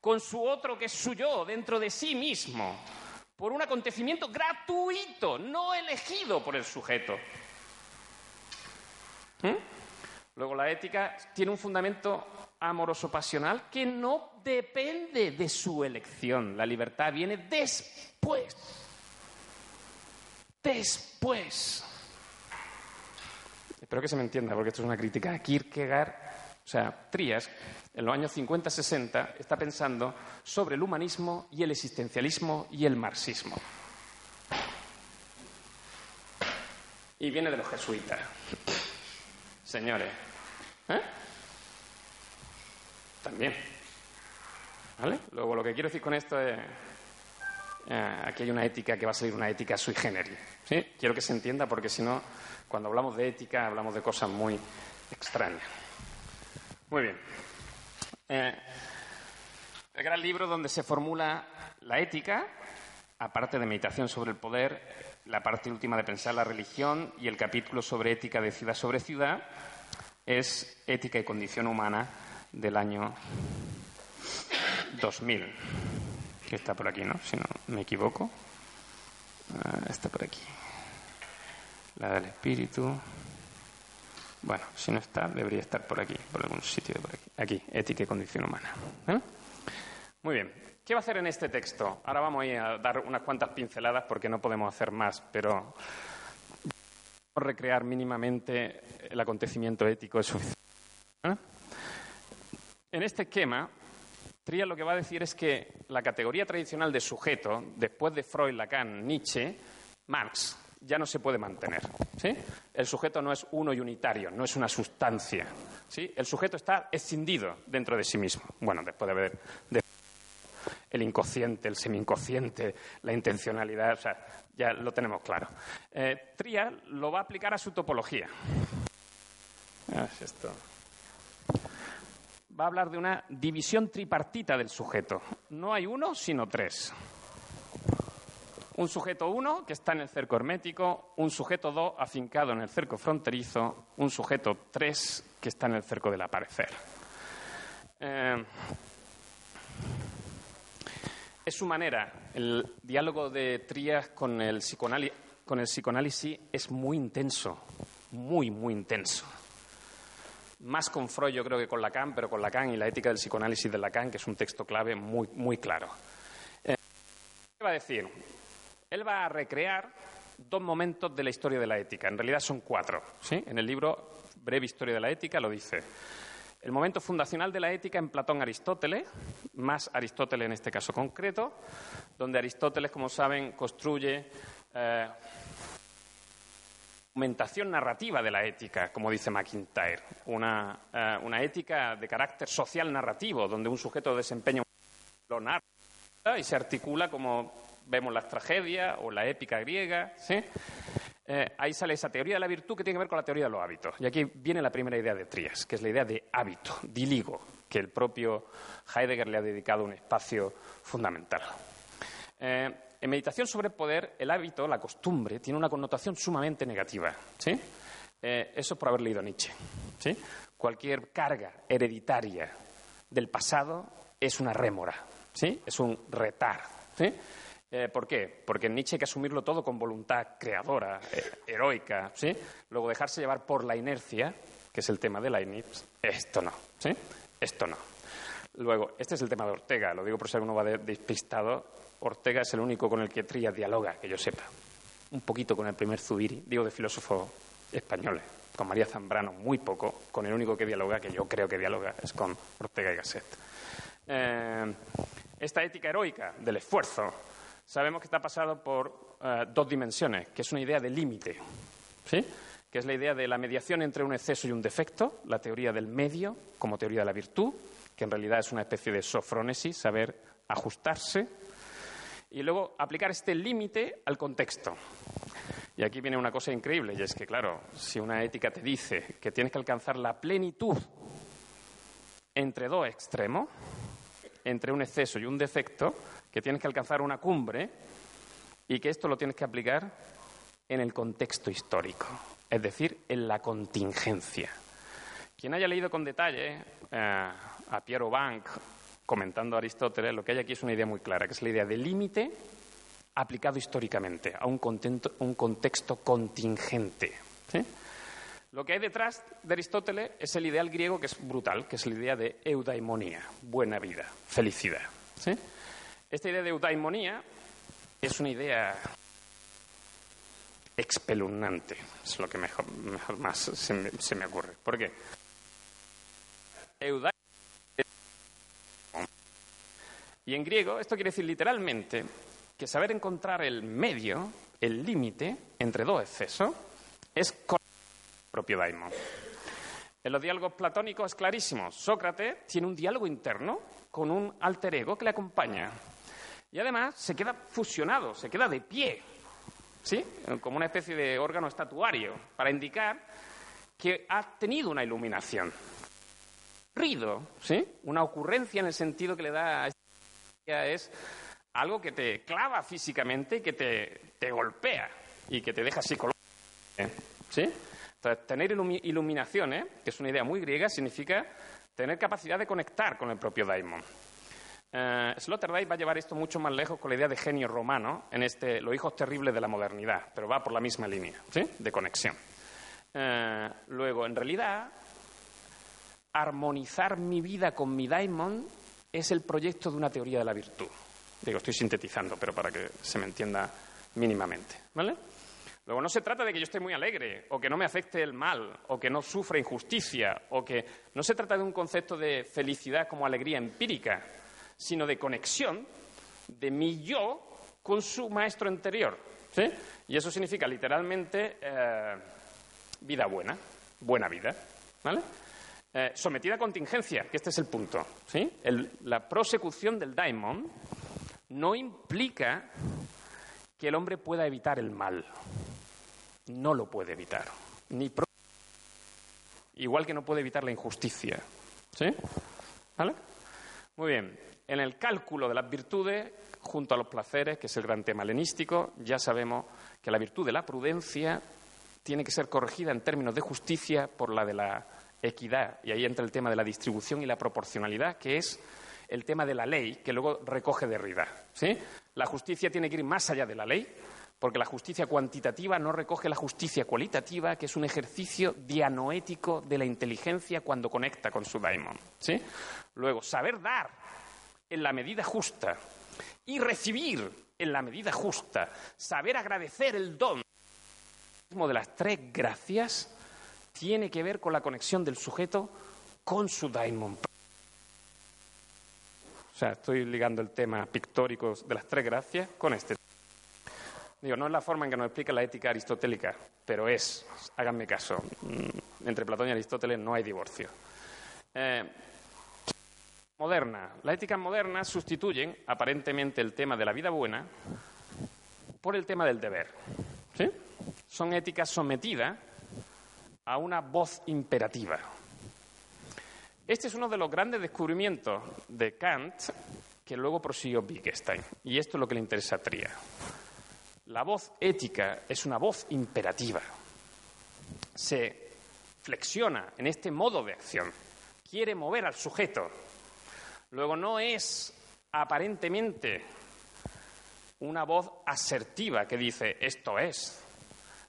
con su otro que es su yo, dentro de sí mismo, por un acontecimiento gratuito, no elegido por el sujeto. ¿Mm? Luego, la ética tiene un fundamento amoroso pasional que no depende de su elección. La libertad viene después. Después. Espero que se me entienda, porque esto es una crítica a Kierkegaard. O sea, Trías, en los años 50-60, está pensando sobre el humanismo y el existencialismo y el marxismo. Y viene de los jesuitas. Señores, ¿eh? También. ¿Vale? Luego, lo que quiero decir con esto es. eh, aquí hay una ética que va a salir una ética sui generis. ¿sí? Quiero que se entienda porque si no, cuando hablamos de ética hablamos de cosas muy extrañas. Muy bien. Eh, el gran libro donde se formula la ética, aparte de meditación sobre el poder, la parte última de pensar la religión y el capítulo sobre ética de ciudad sobre ciudad, es Ética y Condición Humana del año 2000, que está por aquí, ¿no? Si no me equivoco. Ah, está por aquí. La del espíritu. Bueno, si no está, debería estar por aquí, por algún sitio de por aquí. Aquí, Ética y Condición Humana. ¿eh? Muy bien. ¿Qué va a hacer en este texto? Ahora vamos a dar unas cuantas pinceladas porque no podemos hacer más, pero recrear mínimamente el acontecimiento ético es suficiente. ¿eh? En este esquema, Tria lo que va a decir es que la categoría tradicional de sujeto, después de Freud, Lacan, Nietzsche, Marx, ya no se puede mantener. ¿sí? El sujeto no es uno y unitario, no es una sustancia. ¿sí? El sujeto está escindido dentro de sí mismo. Bueno, después de haber el inconsciente, el semi-inconsciente, la intencionalidad, ya lo tenemos claro. Eh, Tria lo va a aplicar a su topología. Ah. Va a hablar de una división tripartita del sujeto. No hay uno, sino tres. Un sujeto 1 que está en el cerco hermético, un sujeto 2 afincado en el cerco fronterizo, un sujeto 3 que está en el cerco del aparecer. Eh, es su manera. El diálogo de Trías con el, con el psicoanálisis es muy intenso, muy, muy intenso. Más con Freud, yo creo que con Lacan, pero con Lacan y la ética del psicoanálisis de Lacan, que es un texto clave muy, muy claro. Eh, ¿Qué va a decir? Él va a recrear dos momentos de la historia de la ética. En realidad son cuatro. ¿sí? En el libro Breve Historia de la Ética lo dice. El momento fundacional de la ética en Platón Aristóteles, más Aristóteles en este caso concreto, donde Aristóteles, como saben, construye eh, aumentación narrativa de la ética, como dice McIntyre, una, eh, una, ética de carácter social narrativo, donde un sujeto desempeña un y se articula como vemos las tragedias o la épica griega, ¿sí? Eh, ahí sale esa teoría de la virtud que tiene que ver con la teoría de los hábitos. Y aquí viene la primera idea de Trias, que es la idea de hábito, diligo, que el propio Heidegger le ha dedicado un espacio fundamental. Eh, en meditación sobre poder, el hábito, la costumbre, tiene una connotación sumamente negativa. ¿sí? Eh, eso por haber leído Nietzsche. ¿sí? Cualquier carga hereditaria del pasado es una rémora, ¿sí? es un retar. Eh, ¿Por qué? Porque en Nietzsche hay que asumirlo todo con voluntad creadora, eh, heroica, ¿sí? Luego dejarse llevar por la inercia, que es el tema de Leibniz, esto no, ¿sí? Esto no. Luego, este es el tema de Ortega, lo digo por si alguno va despistado. Ortega es el único con el que Tría dialoga, que yo sepa. Un poquito con el primer Zubiri, digo de filósofos españoles. Con María Zambrano, muy poco. Con el único que dialoga, que yo creo que dialoga, es con Ortega y Gasset. Eh, esta ética heroica del esfuerzo, sabemos que está pasado por eh, dos dimensiones, que es una idea de límite, ¿sí? que es la idea de la mediación entre un exceso y un defecto, la teoría del medio como teoría de la virtud, que en realidad es una especie de sofrónesis, saber ajustarse, y luego aplicar este límite al contexto. Y aquí viene una cosa increíble, y es que, claro, si una ética te dice que tienes que alcanzar la plenitud entre dos extremos, entre un exceso y un defecto, que tienes que alcanzar una cumbre y que esto lo tienes que aplicar en el contexto histórico, es decir, en la contingencia. Quien haya leído con detalle eh, a Piero Bank comentando a Aristóteles, lo que hay aquí es una idea muy clara, que es la idea de límite aplicado históricamente a un, contexto contingente. Lo que hay detrás de Aristóteles es el ideal griego que es brutal, que es la idea de eudaimonía, buena vida, felicidad. ¿sí? Esta idea de eudaimonía es una idea espeluznante, es lo que mejor, más se me, ocurre. ¿Por qué? Eudaimonia. Y en griego esto quiere decir literalmente que saber encontrar el medio, el límite entre dos excesos, es propio daimon. En los diálogos platónicos es clarísimo. Sócrates tiene un diálogo interno con un alter ego que le acompaña. Y además se queda fusionado, se queda de pie, ¿sí? Como una especie de órgano estatuario, para indicar que ha tenido una iluminación. Rido, ¿sí? Una ocurrencia en el sentido que le da a esta es algo que te clava físicamente y que te, te golpea y que te deja psicológicamente, ¿sí? Entonces, tener iluminación, ¿eh? que es una idea muy griega, significa tener capacidad de conectar con el propio daimon. Uh, Sloterdijk va a llevar esto mucho más lejos con la idea de genio romano en este Los hijos terribles de la modernidad, pero va por la misma línea ¿sí? de conexión. Uh, luego, en realidad, armonizar mi vida con mi daimon es el proyecto de una teoría de la virtud. Digo, estoy sintetizando, pero para que se me entienda mínimamente. ¿Vale? Luego, no se trata de que yo esté muy alegre, o que no me afecte el mal, o que no sufra injusticia, o que no se trata de un concepto de felicidad como alegría empírica, sino de conexión de mi yo con su maestro interior. ¿sí? Y eso significa literalmente eh, vida buena, buena vida. ¿vale? Eh, sometida a contingencia, que este es el punto. ¿sí? la prosecución del daimon no implica que el hombre pueda evitar el mal. No lo puede evitar. Ni Igual que no puede evitar la injusticia. ¿Sí? ¿Vale? Muy bien. En el cálculo de las virtudes, junto a los placeres, que es el gran tema helenístico, ya sabemos que la virtud de la prudencia tiene que ser corregida en términos de justicia por la de la equidad. Y ahí entra el tema de la distribución y la proporcionalidad, que es el tema de la ley, que luego recoge Derrida. ¿sí? La justicia tiene que ir más allá de la ley, porque la justicia cuantitativa no recoge la justicia cualitativa, que es un ejercicio dianoético de la inteligencia cuando conecta con su daimon. ¿sí? Luego, saber dar en la medida justa y recibir en la medida justa, saber agradecer el don de las tres gracias, tiene que ver con la conexión del sujeto con su daimon. O sea, estoy ligando el tema pictórico de las tres gracias con este. Digo, no es la forma en que nos explica la ética aristotélica, pero es, háganme caso, mm, entre Platón y Aristóteles no hay divorcio. Eh, moderna. Las éticas modernas sustituyen aparentemente el tema de la vida buena por el tema del deber. Son éticas sometidas a una voz imperativa. Este es uno de los grandes descubrimientos de Kant que luego prosiguió Wittgenstein. Y esto es lo que le interesa a Tria. La voz ética es una voz imperativa. Se flexiona en este modo de acción. Quiere mover al sujeto Luego no es aparentemente una voz asertiva que dice esto es.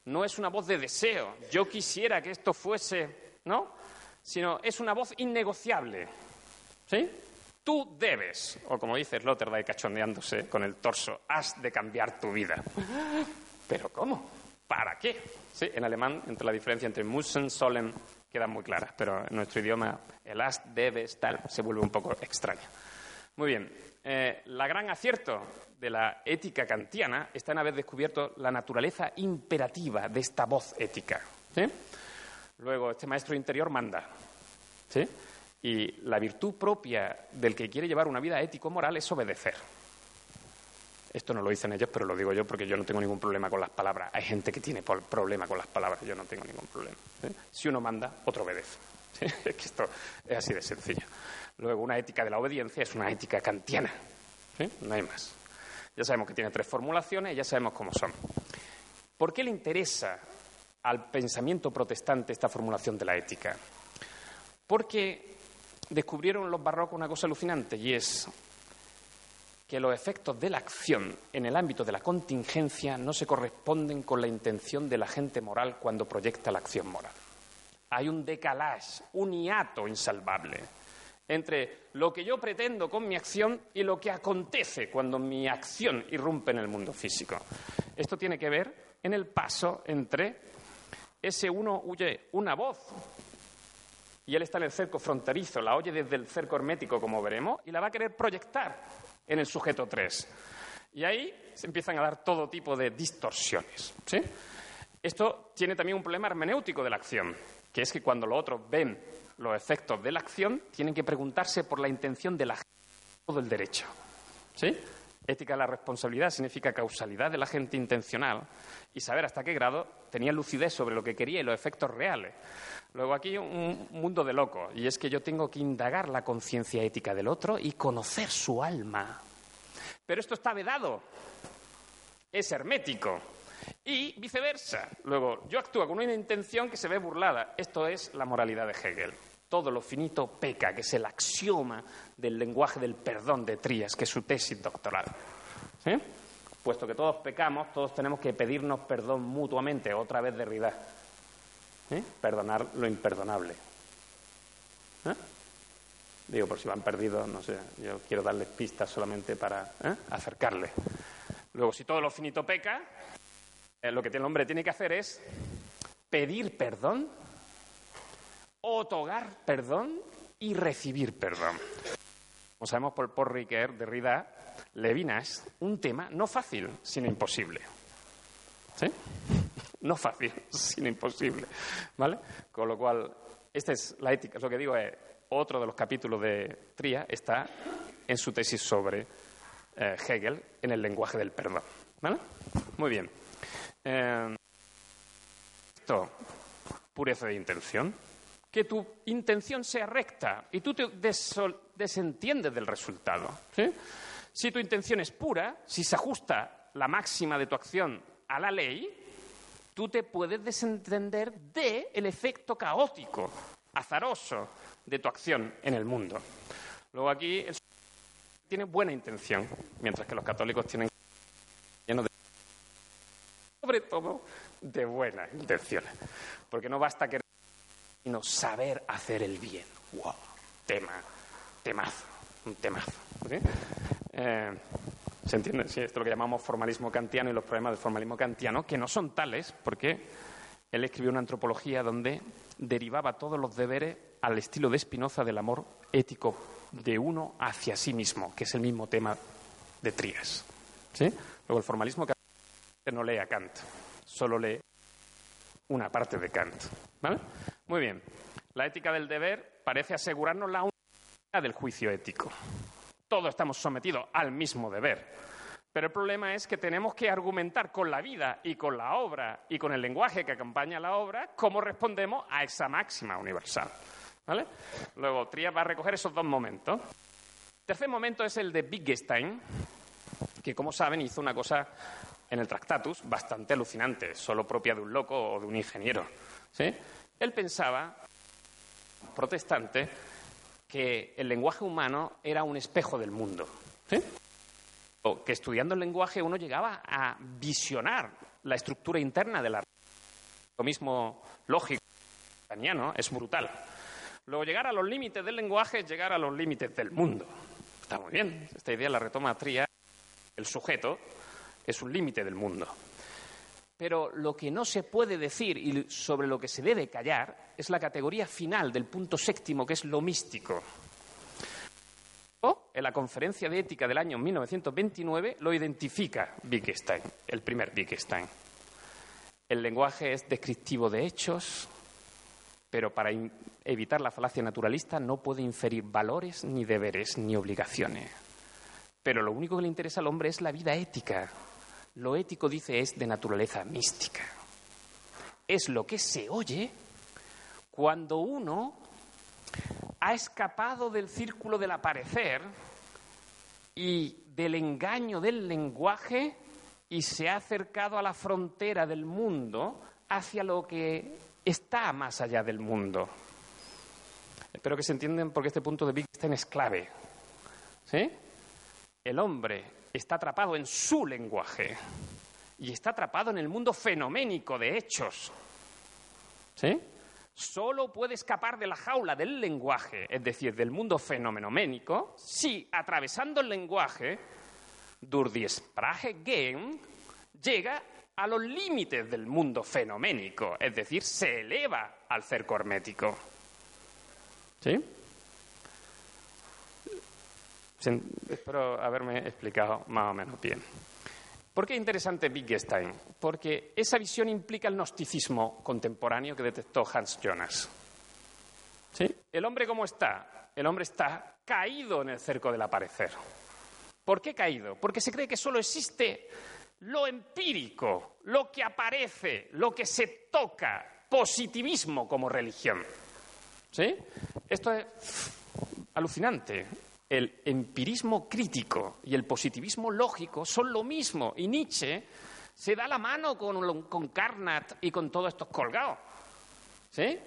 No es una voz de deseo, yo quisiera que esto fuese, ¿no? Sino es una voz innegociable. ¿Sí? Tú debes, o como dice Sloterdijk cachondeándose con el torso, has de cambiar tu vida. (laughs) ¿Pero cómo? ¿Para qué? Sí, en alemán, entre la diferencia entre müssen, sollen, quedan muy claras, pero en nuestro idioma el has, debes, tal, se vuelve un poco extraño. Muy bien, eh, la gran acierto de la ética kantiana está en haber descubierto la naturaleza imperativa de esta voz ética. Luego, este maestro interior manda. Y la virtud propia del que quiere llevar una vida ético-moral es obedecer. Esto no lo dicen ellos, pero lo digo yo porque yo no tengo ningún problema con las palabras. Hay gente que tiene problema con las palabras, yo no tengo ningún problema. Si uno manda, otro obedece. (laughs) Es que esto es así de sencillo. Luego, una ética de la obediencia es una ética kantiana. No hay más. Ya sabemos que tiene tres formulaciones y ya sabemos cómo son. ¿Por qué le interesa al pensamiento protestante esta formulación de la ética? Porque descubrieron los barrocos una cosa alucinante y es que los efectos de la acción en el ámbito de la contingencia no se corresponden con la intención del agente moral cuando proyecta la acción moral. Hay un decalage, un hiato insalvable entre lo que yo pretendo con mi acción y lo que acontece cuando mi acción irrumpe en el mundo físico. Esto tiene que ver en el paso entre ese uno huye una voz y él está en el cerco fronterizo, la oye desde el cerco hermético, como veremos, y la va a querer proyectar en el sujeto 3. Y ahí se empiezan a dar todo tipo de distorsiones. Esto tiene también un problema hermenéutico de la acción, que es que cuando los otros ven los efectos de la acción, tienen que preguntarse por la intención de la todo el derecho. ¿Sí? Ética de la responsabilidad significa causalidad del agente intencional y saber hasta qué grado tenía lucidez sobre lo que quería y los efectos reales. Luego aquí un mundo de locos, y es que yo tengo que indagar la conciencia ética del otro y conocer su alma. Pero esto está vedado, es hermético. Y viceversa. Luego, yo actúo con una intención que se ve burlada. Esto es la moralidad de Hegel. Todo lo finito peca, que es el axioma del lenguaje del perdón de Trías, que es su tesis doctoral. Puesto que todos pecamos, todos tenemos que pedirnos perdón mutuamente, otra vez Derrida. ¿Eh? Perdonar lo imperdonable. ¿Eh? Digo, por si van perdidos, no sé, yo quiero darles pistas solamente para ¿eh? acercarles. Luego, si todo lo finito peca, eh, lo que el hombre tiene que hacer es pedir perdón, otorgar perdón y recibir perdón. Como sabemos por Paul Ricoeur, Derrida, Levinas, un tema no fácil, sino imposible. ¿Sí? (laughs) No fácil, sino imposible. ¿Vale? Con lo cual, esta es la ética. Lo que digo es, otro de los capítulos de Tría está en su tesis sobre eh, Hegel en el lenguaje del perdón. ¿Vale? Muy bien. Eh, esto, pureza de intención. Que tu intención sea recta y tú te desentiendes del resultado. Si tu intención es pura, si se ajusta la máxima de tu acción a la ley, tú te puedes desentender del el efecto caótico, azaroso de tu acción en el mundo. Luego aquí el tiene buena intención, mientras que los católicos tienen lleno de sobre todo de buenas intenciones, porque no basta querer sino saber hacer el bien. Wow, tema, temazo, un temazo. Eh, ¿Se entiende? Esto es lo que llamamos formalismo kantiano y los problemas del formalismo kantiano, que no son tales, porque él escribió una antropología donde derivaba todos los deberes al estilo de Spinoza del amor ético de uno hacia sí mismo, que es el mismo tema de Trías. Luego el formalismo no lee a Kant, solo lee una parte de Kant. ¿Vale? Muy bien. La ética del deber parece asegurarnos la unidad del juicio ético. Todos estamos sometidos al mismo deber. Pero el problema es que tenemos que argumentar con la vida y con la obra y con el lenguaje que acompaña la obra cómo respondemos a esa máxima universal. ¿Vale? Luego, Trías va a recoger esos dos momentos. El tercer momento es el de Wittgenstein, que, como saben, hizo una cosa en el Tractatus bastante alucinante, solo propia de un loco o de un ingeniero. ¿sí? Él pensaba, protestante, que el lenguaje humano era un espejo del mundo. ¿sí? O que estudiando el lenguaje uno llegaba a visionar la estructura interna de la. Lo mismo lógico, es brutal. Luego, llegar a los límites del lenguaje es llegar a los límites del mundo. Está muy bien. Esta idea la retoma Tría. El sujeto es un límite del mundo. Pero lo que no se puede decir y sobre lo que se debe callar es la categoría final del punto séptimo, que es lo místico. En la conferencia de ética del año 1929 lo identifica Wittgenstein, el primer Wittgenstein. El lenguaje es descriptivo de hechos, pero para evitar la falacia naturalista no puede inferir valores, ni deberes, ni obligaciones. Pero lo único que le interesa al hombre es la vida ética. Lo ético, dice, es de naturaleza mística. Es lo que se oye cuando uno ha escapado del círculo del aparecer y del engaño del lenguaje y se ha acercado a la frontera del mundo hacia lo que está más allá del mundo. Espero que se entiendan porque este punto de Wittgenstein es clave. ¿Sí? El hombre está atrapado en su lenguaje y está atrapado en el mundo fenoménico de hechos. ¿Sí? Solo puede escapar de la jaula del lenguaje, es decir, del mundo fenomenoménico, si, atravesando el lenguaje, durch die Sprache gehen, llega a los límites del mundo fenoménico, es decir, se eleva al cerco hermético. ¿Sí? Espero haberme explicado más o menos bien. ¿Por qué es interesante Wittgenstein? Porque esa visión implica el gnosticismo contemporáneo que detectó Hans Jonas. ¿El hombre cómo está? El hombre está caído en el cerco del aparecer. ¿Por qué caído? Porque se cree que solo existe lo empírico, lo que aparece, lo que se toca, positivismo como religión. ¿Sí? Esto es alucinante. El empirismo crítico y el positivismo lógico son lo mismo. Y Nietzsche se da la mano con, con Carnat y con todos estos colgados. ¿Sí?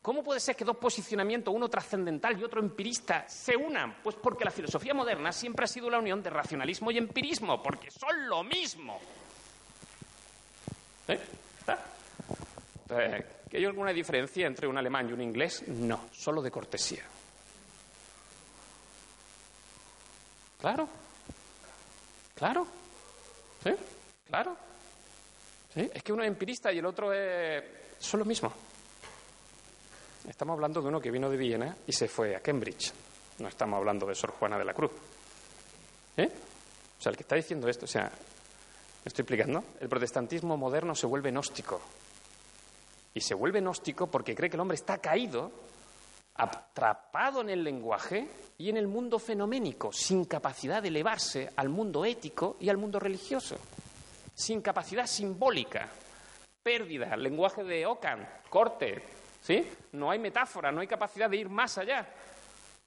¿Cómo puede ser que dos posicionamientos, uno trascendental y otro empirista, se unan? Pues porque la filosofía moderna siempre ha sido la unión de racionalismo y empirismo, porque son lo mismo. ¿Que hay alguna diferencia entre un alemán y un inglés? No, solo de cortesía. Claro. Claro. ¿Sí? Claro. ¿Sí? Es que uno es empirista y el otro es... Son lo mismo. Estamos hablando de uno que vino de Viena y se fue a Cambridge. No estamos hablando de Sor Juana de la Cruz. ¿Eh? O sea, el que está diciendo esto, o sea, ¿me estoy explicando? El protestantismo moderno se vuelve gnóstico. Y se vuelve gnóstico porque cree que el hombre está caído, atrapado en el lenguaje y en el mundo fenoménico, sin capacidad de elevarse al mundo ético y al mundo religioso, sin capacidad simbólica, pérdida, lenguaje de Ockham, corte, ¿Sí? No hay metáfora, no hay capacidad de ir más allá.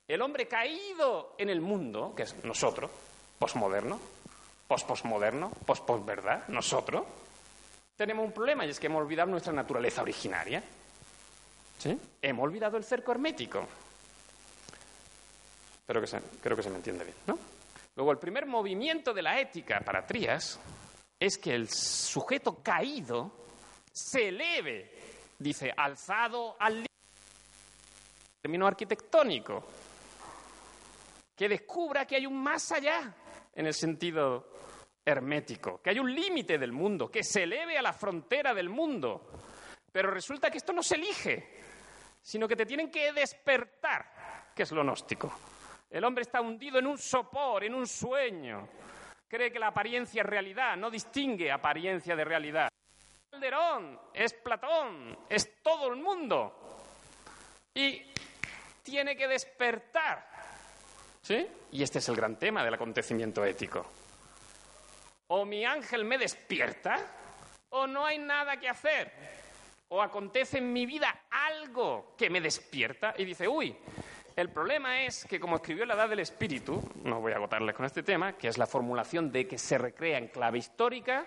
El hombre caído en el mundo, que es nosotros, posmoderno, post-posmoderno, post-posverdad, nosotros, tenemos un problema y es que hemos olvidado nuestra naturaleza originaria. Hemos olvidado el cerco hermético. Espero que se, creo que se me entiende bien, ¿no? Luego, el primer movimiento de la ética para Trías es que el sujeto caído se eleve dice, alzado al término arquitectónico, que descubra que hay un más allá en el sentido hermético, que hay un límite del mundo, que se eleve a la frontera del mundo. Pero resulta que esto no se elige, sino que te tienen que despertar, que es lo gnóstico. El hombre está hundido en un sopor, en un sueño. Cree que la apariencia es realidad, no distingue apariencia de realidad. Calderón, es Platón, es todo el mundo. Y tiene que despertar. ¿Sí? Y este es el gran tema del acontecimiento ético. O mi ángel me despierta, o no hay nada que hacer. O acontece en mi vida algo que me despierta y dice, uy, el problema es que, como escribió la Edad del Espíritu, no voy a agotarles con este tema, que es la formulación de que se recrea en clave histórica,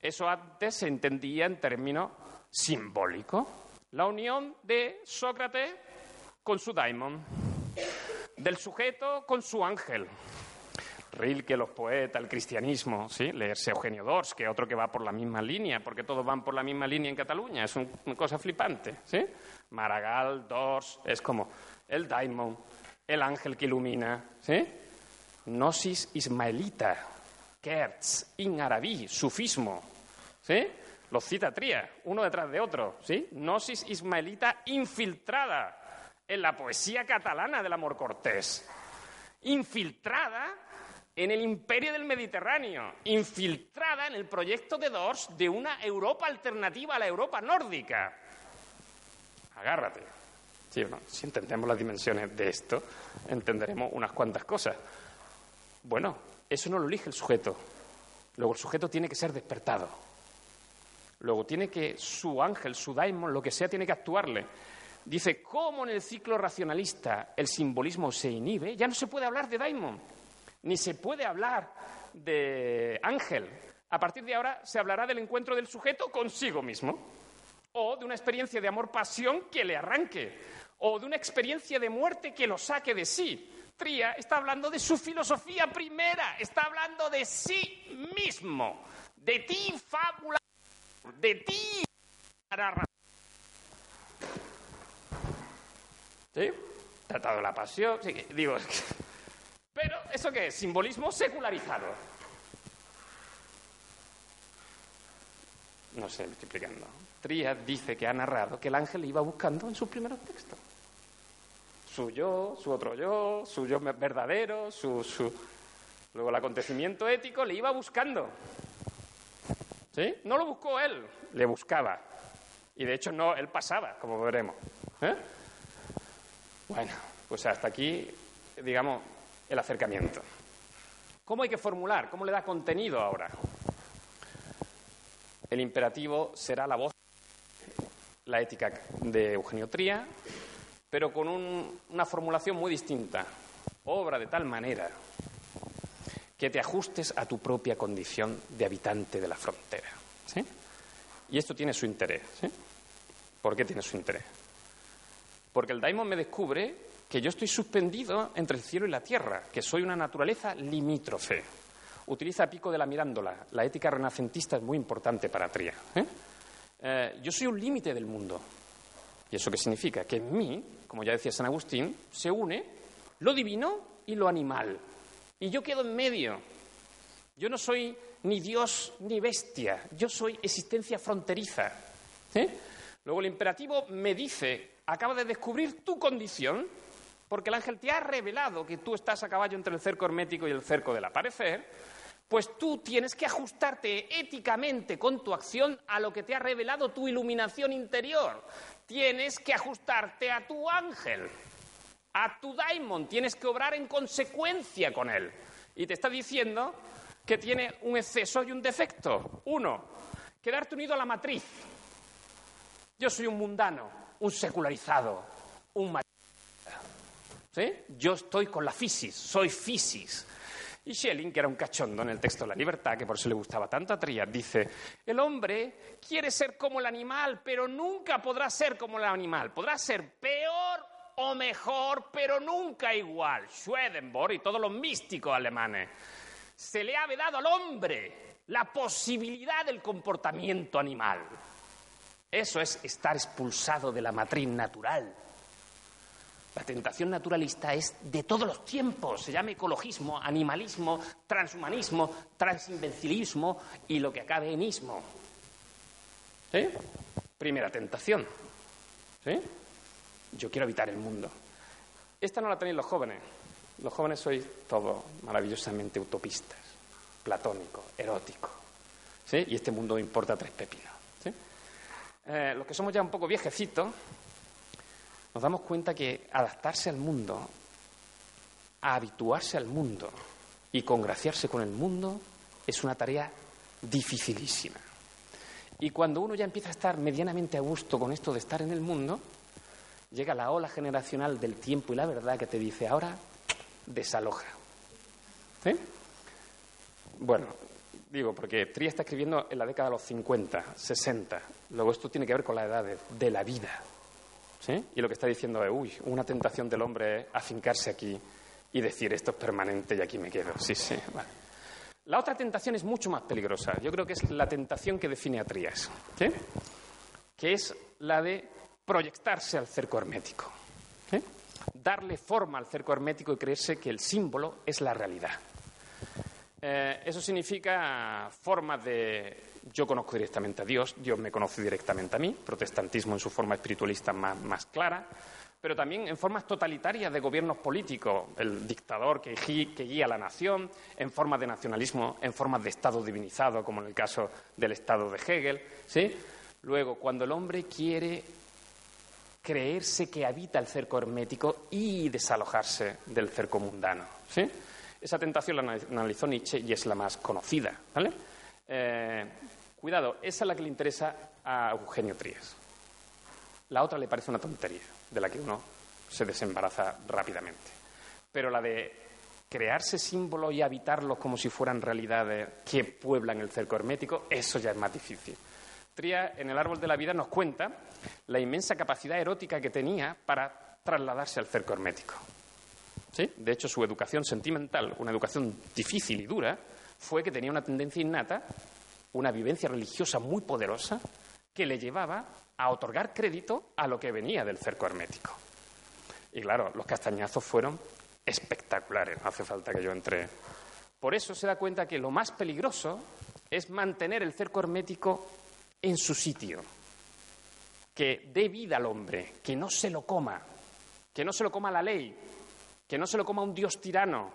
eso antes se entendía en términos simbólicos. La unión de Sócrates con su daimon, del sujeto con su ángel. Rilke, los poetas, el cristianismo, ¿sí? leerse Eugenio Dors, que otro que va por la misma línea, porque todos van por la misma línea en Cataluña, es una cosa flipante. ¿sí? Maragall, Dors, es como el daimon, el ángel que ilumina. ¿sí? Gnosis ismaelita, Kertz, in arabí, sufismo, ¿Sí? Los cita Tría, uno detrás de otro, ¿sí? Gnosis ismaelita infiltrada en la poesía catalana del amor cortés. Infiltrada en el imperio del Mediterráneo, infiltrada en el proyecto de Dors de una Europa alternativa a la Europa nórdica. Agárrate. Si entendemos las dimensiones de esto, entenderemos unas cuantas cosas. Bueno, eso no lo elige el sujeto. Luego el sujeto tiene que ser despertado. Luego tiene que su ángel, su daimon, lo que sea, tiene que actuarle. Dice, ¿cómo en el ciclo racionalista el simbolismo se inhibe? Ya no se puede hablar de daimon, ni se puede hablar de ángel. A partir de ahora se hablará del encuentro del sujeto consigo mismo, o de una experiencia de amor-pasión que le arranque, o de una experiencia de muerte que lo saque de sí. Tría está hablando de su filosofía primera, está hablando de sí mismo, de ti fábula de ti ¿Sí? Tratado de la pasión, sí, digo, pero ¿eso qué es? Simbolismo secularizado. No sé, me estoy explicando. Trías dice que ha narrado que el ángel le iba buscando en sus primeros textos. Su yo, su otro yo, su yo verdadero, su, su... Luego el acontecimiento ético le iba buscando. ¿Sí? No lo buscó él, le buscaba. Y de hecho no, él pasaba, como veremos. ¿Eh? Bueno, pues hasta aquí, digamos, el acercamiento. ¿Cómo hay que formular? ¿Cómo le da contenido ahora? El imperativo será la voz, la ética de Eugenio Tría, pero con una formulación muy distinta. Obra de tal manera que te ajustes a tu propia condición de habitante de la frontera. ¿sí? Y esto tiene su interés. ¿Por qué tiene su interés? Porque el daimon me descubre que yo estoy suspendido entre el cielo y la tierra, que soy una naturaleza limítrofe. Utiliza pico de la mirándola. La ética renacentista es muy importante para Tría. ¿eh? Eh, yo soy un límite del mundo. ¿Y eso qué significa? Que en mí, como ya decía San Agustín, se une lo divino y lo animal. Y yo quedo en medio. Yo no soy ni Dios ni bestia, yo soy existencia fronteriza. ¿eh? Luego el imperativo me dice, acaba de descubrir tu condición, porque el ángel te ha revelado que tú estás a caballo entre el cerco hermético y el cerco del aparecer, pues tú tienes que ajustarte éticamente con tu acción a lo que te ha revelado tu iluminación interior. Tienes que ajustarte a tu ángel, a tu daimon, tienes que obrar en consecuencia con él. Y te está diciendo que tiene un exceso y un defecto. Uno, quedarte unido a la matriz. Yo soy un mundano, un secularizado, un Yo estoy con la fisis, soy fisis. Y Schelling, que era un cachondo en el texto la libertad, que por eso le gustaba tanto a Trias, dice, el hombre quiere ser como el animal, pero nunca podrá ser como el animal. Podrá ser peor o mejor, pero nunca igual. Schwedenborg y todos los místicos alemanes. Se le ha vedado al hombre la posibilidad del comportamiento animal. Eso es estar expulsado de la matriz natural. La tentación naturalista es de todos los tiempos. Se llama ecologismo, animalismo, transhumanismo, transinvencilismo y lo que acabe en ismo. Primera tentación. ¿Sí? Yo quiero habitar el mundo. Esta no la tenéis los jóvenes. Los jóvenes sois todos maravillosamente utopistas, platónicos, eróticos. ¿Sí? Y este mundo importa tres pepinos. Eh, los que somos ya un poco viejecitos, nos damos cuenta que adaptarse al mundo, a habituarse al mundo y congraciarse con el mundo es una tarea dificilísima. Y cuando uno ya empieza a estar medianamente a gusto con esto de estar en el mundo, llega la ola generacional del tiempo y la verdad que te dice, ahora desaloja. ¿Sí? Bueno, digo, porque Tría está escribiendo en la década de los 50, 60. Luego esto tiene que ver con la edad de la vida. Y lo que está diciendo es, uy, una tentación del hombre es afincarse aquí y decir esto es permanente y aquí me quedo. Sí, sí, vale. La otra tentación es mucho más peligrosa. Yo creo que es la tentación que define a Trías, que es la de proyectarse al cerco hermético. Darle forma al cerco hermético y creerse que el símbolo es la realidad. Eh, eso significa formas de yo conozco directamente a Dios, Dios me conoce directamente a mí, protestantismo en su forma espiritualista más, clara, pero también en formas totalitarias de gobiernos políticos, el dictador que, guía la nación, en formas de nacionalismo, en formas de Estado divinizado, como en el caso del Estado de Hegel. ¿sí? Luego, cuando el hombre quiere creerse que habita el cerco hermético y desalojarse del cerco mundano. ¿sí? Esa tentación la analizó Nietzsche y es la más conocida. ¿vale? Eh, cuidado, esa es la que le interesa a Eugenio Trías. La otra le parece una tontería, de la que uno se desembaraza rápidamente. Pero la de crearse símbolos y habitarlos como si fueran realidades que pueblan el cerco hermético, eso ya es más difícil. Trías, en el árbol de la vida, nos cuenta la inmensa capacidad erótica que tenía para trasladarse al cerco hermético. De hecho, su educación sentimental, una educación difícil y dura, fue que tenía una tendencia innata, una vivencia religiosa muy poderosa, que le llevaba a otorgar crédito a lo que venía del cerco hermético. Y claro, los castañazos fueron espectaculares, no hace falta que yo entre. Por eso se da cuenta que lo más peligroso es mantener el cerco hermético en su sitio, que dé vida al hombre, que no se lo coma, que no se lo coma la ley, que no se lo coma un dios tirano,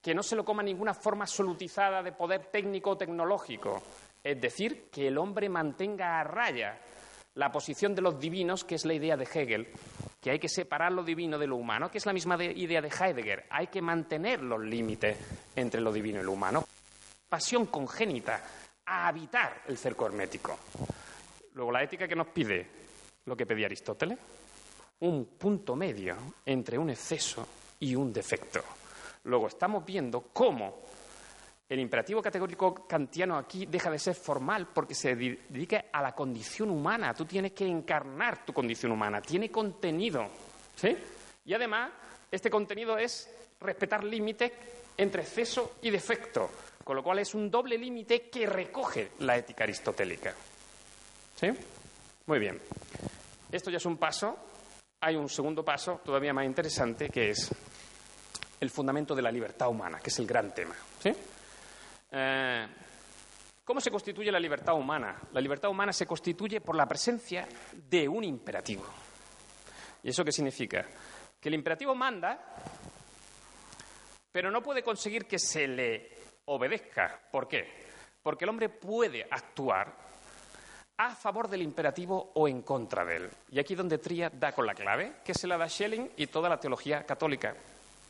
que no se lo coma ninguna forma absolutizada de poder técnico o tecnológico. Es decir, que el hombre mantenga a raya la posición de los divinos, que es la idea de Hegel, que hay que separar lo divino de lo humano, que es la misma idea de Heidegger. Hay que mantener los límites entre lo divino y lo humano. Pasión congénita a habitar el cerco hermético. Luego, la ética que nos pide lo que pedía Aristóteles, un punto medio entre un exceso y un defecto. Luego, estamos viendo cómo el imperativo categórico kantiano aquí deja de ser formal porque se dedica a la condición humana. Tú tienes que encarnar tu condición humana, tiene contenido. ¿sí? Y además, este contenido es respetar límites entre exceso y defecto, con lo cual es un doble límite que recoge la ética aristotélica. ¿Sí? Muy bien. Esto ya es un paso. Hay un segundo paso todavía más interesante que es el fundamento de la libertad humana, que es el gran tema. ¿Sí? Eh, ¿Cómo se constituye la libertad humana? La libertad humana se constituye por la presencia de un imperativo. ¿Y eso qué significa? Que el imperativo manda, pero no puede conseguir que se le obedezca. ¿Por qué? Porque el hombre puede actuar a favor del imperativo o en contra de él. Y aquí donde Tría da con la clave, que se la da Schelling y toda la teología católica,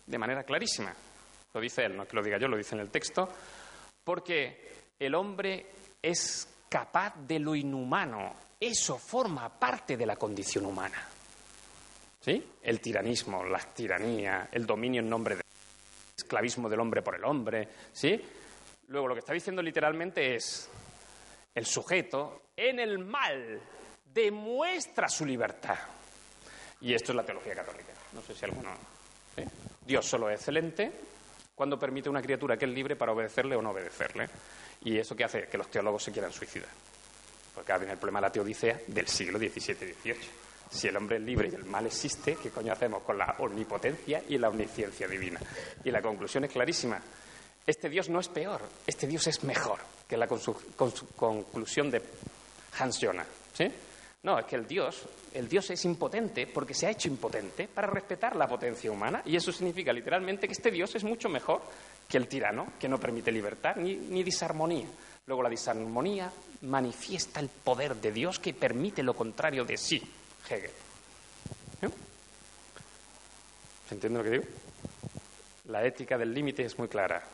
de manera clarísima. Lo dice él, no que lo diga yo, lo dice en el texto. Porque el hombre es capaz de lo inhumano. Eso forma parte de la condición humana. ¿Sí? El tiranismo, la tiranía, el dominio en nombre del esclavismo del hombre por el hombre, ¿sí? Luego lo que está diciendo literalmente es el sujeto en el mal demuestra su libertad. Y esto es la teología católica. No sé si alguno. Dios solo es excelente, cuando permite a una criatura que es libre para obedecerle o no obedecerle. Y eso que hace que los teólogos se quieran suicidar. Porque ahora viene el problema de la teodicea del siglo XVII y XVIII. Si el hombre es libre y el mal existe, ¿qué coño hacemos con la omnipotencia y la omnisciencia divina? Y la conclusión es clarísima. Este Dios no es peor, este Dios es mejor, que la conclusión de Hans Jonas. ¿sí? No, es que el Dios, el Dios es impotente porque se ha hecho impotente para respetar la potencia humana y eso significa literalmente que este Dios es mucho mejor que el tirano, que no permite libertad ni, ni disarmonía. Luego la disarmonía manifiesta el poder de Dios que permite lo contrario de sí, Hegel. ¿Eh? ¿Se entiende lo que digo? La ética del límite es muy clara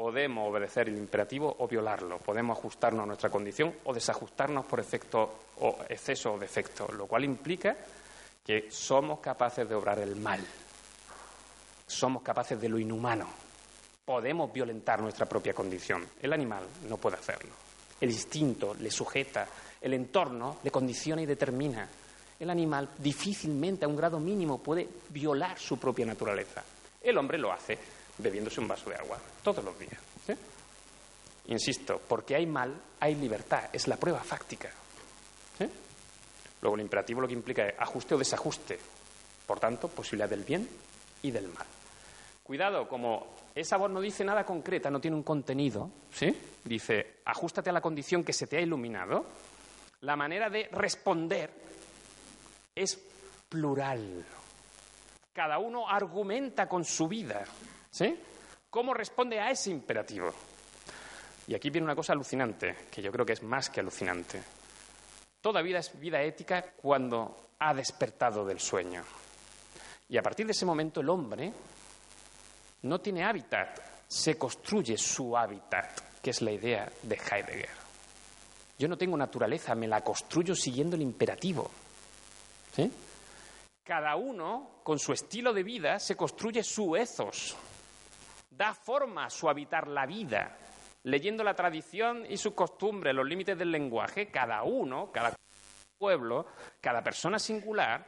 podemos obedecer el imperativo o violarlo, podemos ajustarnos a nuestra condición o desajustarnos por efecto o exceso o defecto, lo cual implica que somos capaces de obrar el mal, somos capaces de lo inhumano, podemos violentar nuestra propia condición. El animal no puede hacerlo. El instinto le sujeta, el entorno le condiciona y determina. El animal difícilmente a un grado mínimo puede violar su propia naturaleza. El hombre lo hace bebiéndose un vaso de agua todos los días. Insisto, porque hay mal, hay libertad, es la prueba fáctica. Luego el imperativo lo que implica es ajuste o desajuste, por tanto, posibilidad del bien y del mal. Cuidado, como esa voz no dice nada concreta, no tiene un contenido, ¿sí? Dice, ajustate a la condición que se te ha iluminado. La manera de responder es plural. Cada uno argumenta con su vida. ¿Sí? ¿Cómo responde a ese imperativo? Y aquí viene una cosa alucinante, que yo creo que es más que alucinante. Toda vida es vida ética cuando ha despertado del sueño. Y a partir de ese momento el hombre no tiene hábitat, se construye su hábitat, que es la idea de Heidegger. Yo no tengo naturaleza, me la construyo siguiendo el imperativo. ¿Sí? Cada uno, con su estilo de vida, se construye su ethos, da forma a su habitar la vida, leyendo la tradición y sus costumbres, los límites del lenguaje, cada uno, cada pueblo, cada persona singular,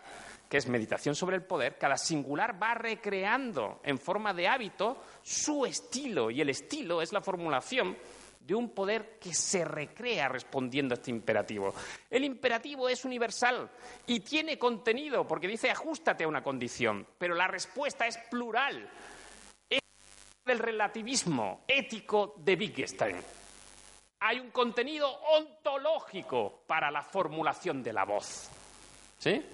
que es meditación sobre el poder, cada singular va recreando en forma de hábito su estilo, y el estilo es la formulación de un poder que se recrea respondiendo a este imperativo. El imperativo es universal y tiene contenido, porque dice ajustate a una condición, pero la respuesta es plural del relativismo ético de Wittgenstein. Hay un contenido ontológico para la formulación de la voz. ¿Sí?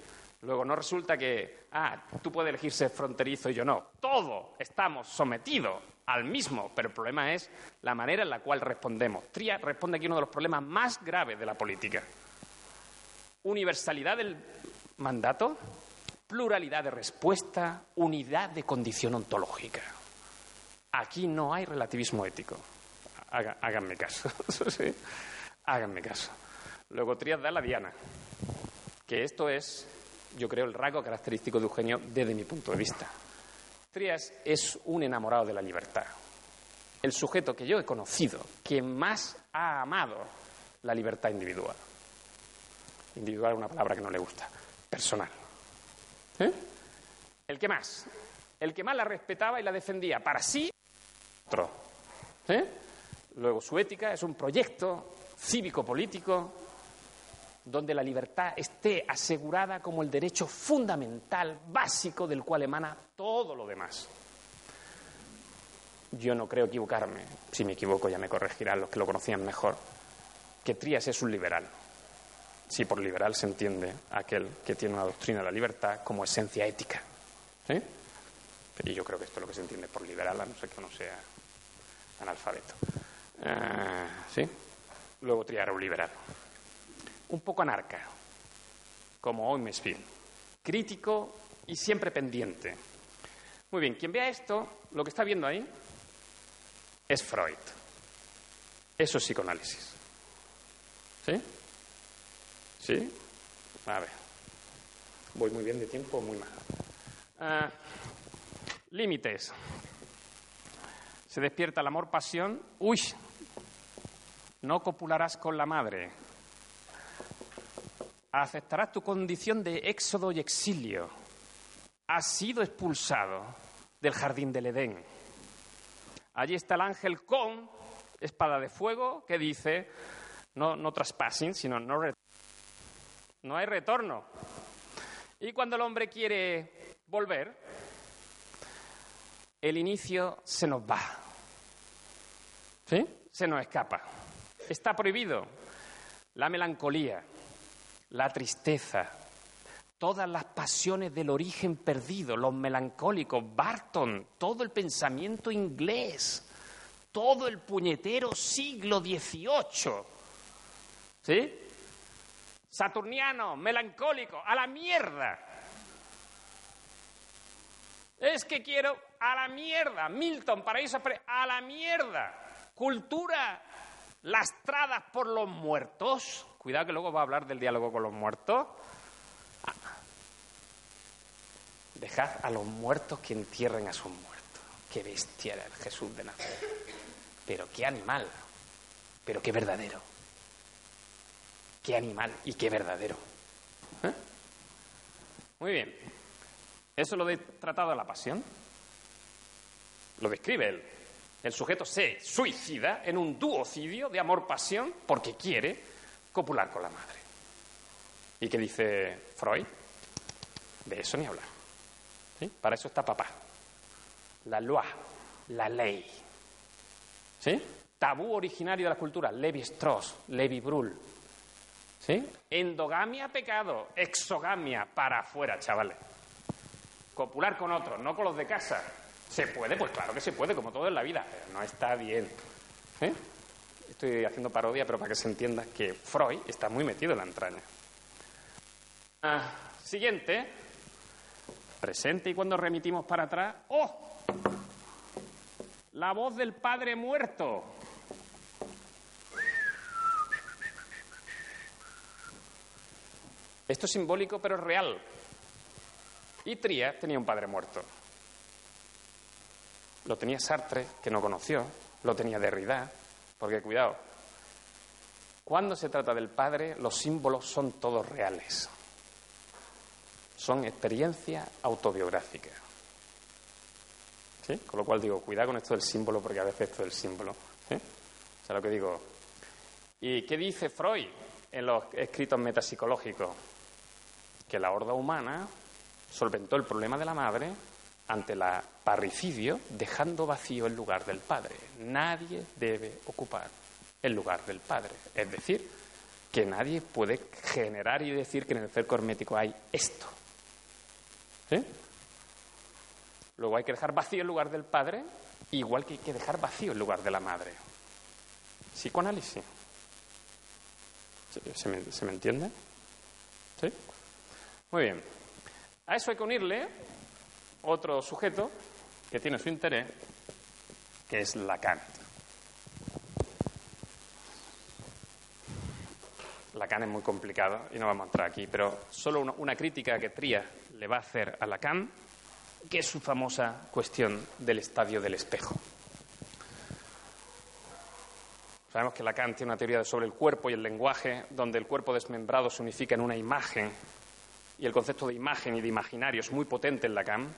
Luego no resulta que, ah, tú puedes elegir ser fronterizo y yo no. Todos estamos sometidos al mismo, pero el problema es la manera en la cual respondemos. Tria responde aquí uno de los problemas más graves de la política. universalidad del mandato, pluralidad de respuesta, unidad de condición ontológica. Aquí no hay relativismo ético. háganme caso. (laughs) Háganme caso. Luego Trías da la diana, que esto es, yo creo, el rasgo característico de Eugenio desde mi punto de vista. Trías es un enamorado de la libertad. El sujeto que yo he conocido que más ha amado la libertad individual. Individual es una palabra que no le gusta. Personal. ¿Eh? El que más. El que más la respetaba y la defendía para sí. ¿Eh? Luego su ética es un proyecto cívico-político donde la libertad esté asegurada como el derecho fundamental, básico, del cual emana todo lo demás. Yo no creo equivocarme, si me equivoco ya me corregirán los que lo conocían mejor, que Trías es un liberal. Si por liberal se entiende aquel que tiene una doctrina de la libertad como esencia ética. ¿Sí? Y yo creo que esto es lo que se entiende por liberal, a no ser que uno sea analfabeto. Eh, ¿Sí? luego triar un liberal. Un poco anarca, como Oimesfield, crítico y siempre pendiente. Muy bien, quien vea esto, lo que está viendo ahí es Freud. Eso es psicoanálisis. ¿Sí? ¿Sí? A ver. ¿Voy muy bien de tiempo muy mal? Ah, límites. Se despierta el amor-pasión. Uy, no copularás con la madre. Aceptarás tu condición de éxodo y exilio. Has sido expulsado del jardín del Edén. Allí está el ángel con espada de fuego que dice, no, no traspassing, sino no, no hay retorno. Y cuando el hombre quiere volver, el inicio se nos va. ¿Sí? Se nos escapa. Está prohibido la melancolía, la tristeza, todas las pasiones del origen perdido, los melancólicos, Barton, todo el pensamiento inglés, todo el puñetero siglo XVIII. ¿Sí? Saturniano, melancólico, a la mierda. Es que quiero a la mierda. Milton, paraíso, a la mierda. Cultura lastradas por los muertos. Cuidado que luego va a hablar del diálogo con los muertos. Dejad a los muertos que entierren a sus muertos. Qué bestia era el Jesús de Nazaret. Pero qué animal. Pero qué verdadero. Qué animal y qué verdadero. ¿Eh? Muy bien. Eso lo de tratado de la pasión. Lo describe él. El sujeto se suicida en un duocidio de amor-pasión porque quiere copular con la madre. ¿Y qué dice Freud? De eso ni hablar. Para eso está papá. La loi, la ley. ¿Sí? Tabú originario de la cultura, Levi Strauss, Levi Brull. ¿Sí? Endogamia, pecado. Exogamia, para afuera, chavales. Copular con otros, no con los de casa. ¿Se puede? Pues claro que se puede, como todo en la vida, pero no está bien. ¿Eh? Estoy haciendo parodia, pero para que se entienda que Freud está muy metido en la entraña. Ah, siguiente. Presente y cuando remitimos para atrás. ¡Oh! La voz del padre muerto. Esto es simbólico, pero es real. Y Tría tenía un padre muerto. Lo tenía Sartre, que no conoció, lo tenía Derrida, porque cuidado, cuando se trata del Padre, los símbolos son todos reales. Son experiencia autobiográfica. ¿Sí? Con lo cual digo, cuidado con esto del símbolo, porque a veces esto del símbolo. ¿Sí? O sea, lo que digo. ¿Y qué dice Freud en los escritos metapsicológicos? Que la horda humana solventó el problema de la madre ante el parricidio, dejando vacío el lugar del Padre. Nadie debe ocupar el lugar del Padre. Es decir, que nadie puede generar y decir que en el cerco hermético hay esto. Luego hay que dejar vacío el lugar del Padre, igual que hay que dejar vacío el lugar de la Madre. Psicoanálisis. ¿Se me, ¿se me entiende? ¿Sí? Muy bien. A eso hay que unirle otro sujeto que tiene su interés, que es Lacan. Lacan es muy complicado y no vamos a entrar aquí, pero solo una, crítica que Tría le va a hacer a Lacan, que es su famosa cuestión del estadio del espejo. Sabemos que Lacan tiene una teoría sobre el cuerpo y el lenguaje, donde el cuerpo desmembrado se unifica en una imagen, y el concepto de imagen y de imaginario es muy potente en Lacan,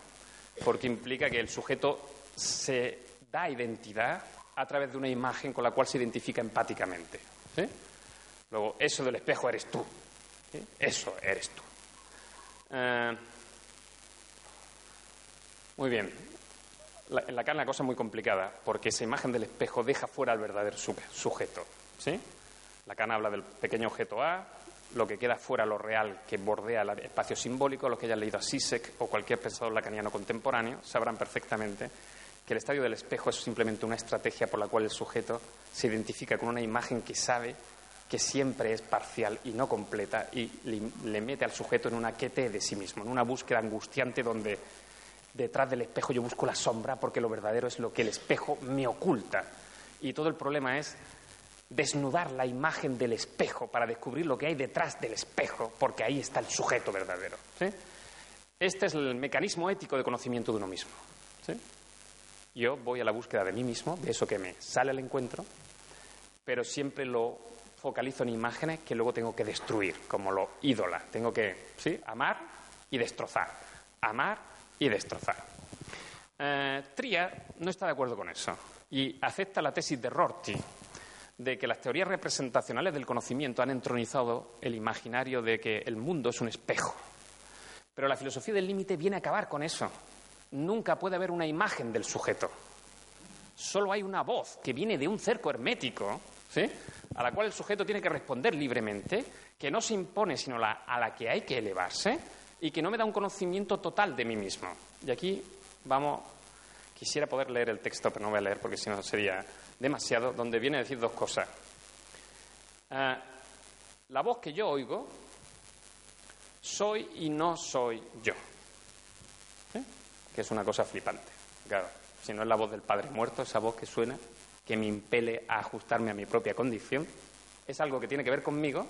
porque implica que el sujeto se da identidad a través de una imagen con la cual se identifica empáticamente. Luego, eso del espejo eres tú. Eso eres tú. Eh, muy bien. La, en Lacan la cosa es muy complicada, porque esa imagen del espejo deja fuera al verdadero sujeto. ¿sí? Lacan habla del pequeño objeto A, lo que queda fuera lo real que bordea el espacio simbólico, los que hayan leído a Sisek o cualquier pensador lacaniano contemporáneo sabrán perfectamente que el estadio del espejo es simplemente una estrategia por la cual el sujeto se identifica con una imagen que sabe que siempre es parcial y no completa y le, mete al sujeto en una quete de sí mismo, en una búsqueda angustiante donde detrás del espejo yo busco la sombra porque lo verdadero es lo que el espejo me oculta. Y todo el problema es desnudar la imagen del espejo para descubrir lo que hay detrás del espejo, porque ahí está el sujeto verdadero. Este es el mecanismo ético de conocimiento de uno mismo. Yo voy a la búsqueda de mí mismo, de eso que me sale al encuentro, pero siempre lo focalizo en imágenes que luego tengo que destruir, como lo ídola. Tengo que ¿sí? amar y destrozar. Amar y destrozar. Eh, Tria no está de acuerdo con eso y acepta la tesis de Rorty de que las teorías representacionales del conocimiento han entronizado el imaginario de que el mundo es un espejo. Pero la filosofía del límite viene a acabar con eso. Nunca puede haber una imagen del sujeto. Solo hay una voz que viene de un cerco hermético, ¿sí? a la cual el sujeto tiene que responder libremente, que no se impone sino a la que hay que elevarse y que no me da un conocimiento total de mí mismo. Y aquí vamos, quisiera poder leer el texto, pero no voy a leer porque si no sería demasiado, donde viene a decir dos cosas. Uh, la voz que yo oigo, soy y no soy yo. ¿Eh? Que es una cosa flipante. Claro, si no es la voz del Padre muerto, esa voz que suena, que me impele a ajustarme a mi propia condición, es algo que tiene que ver conmigo,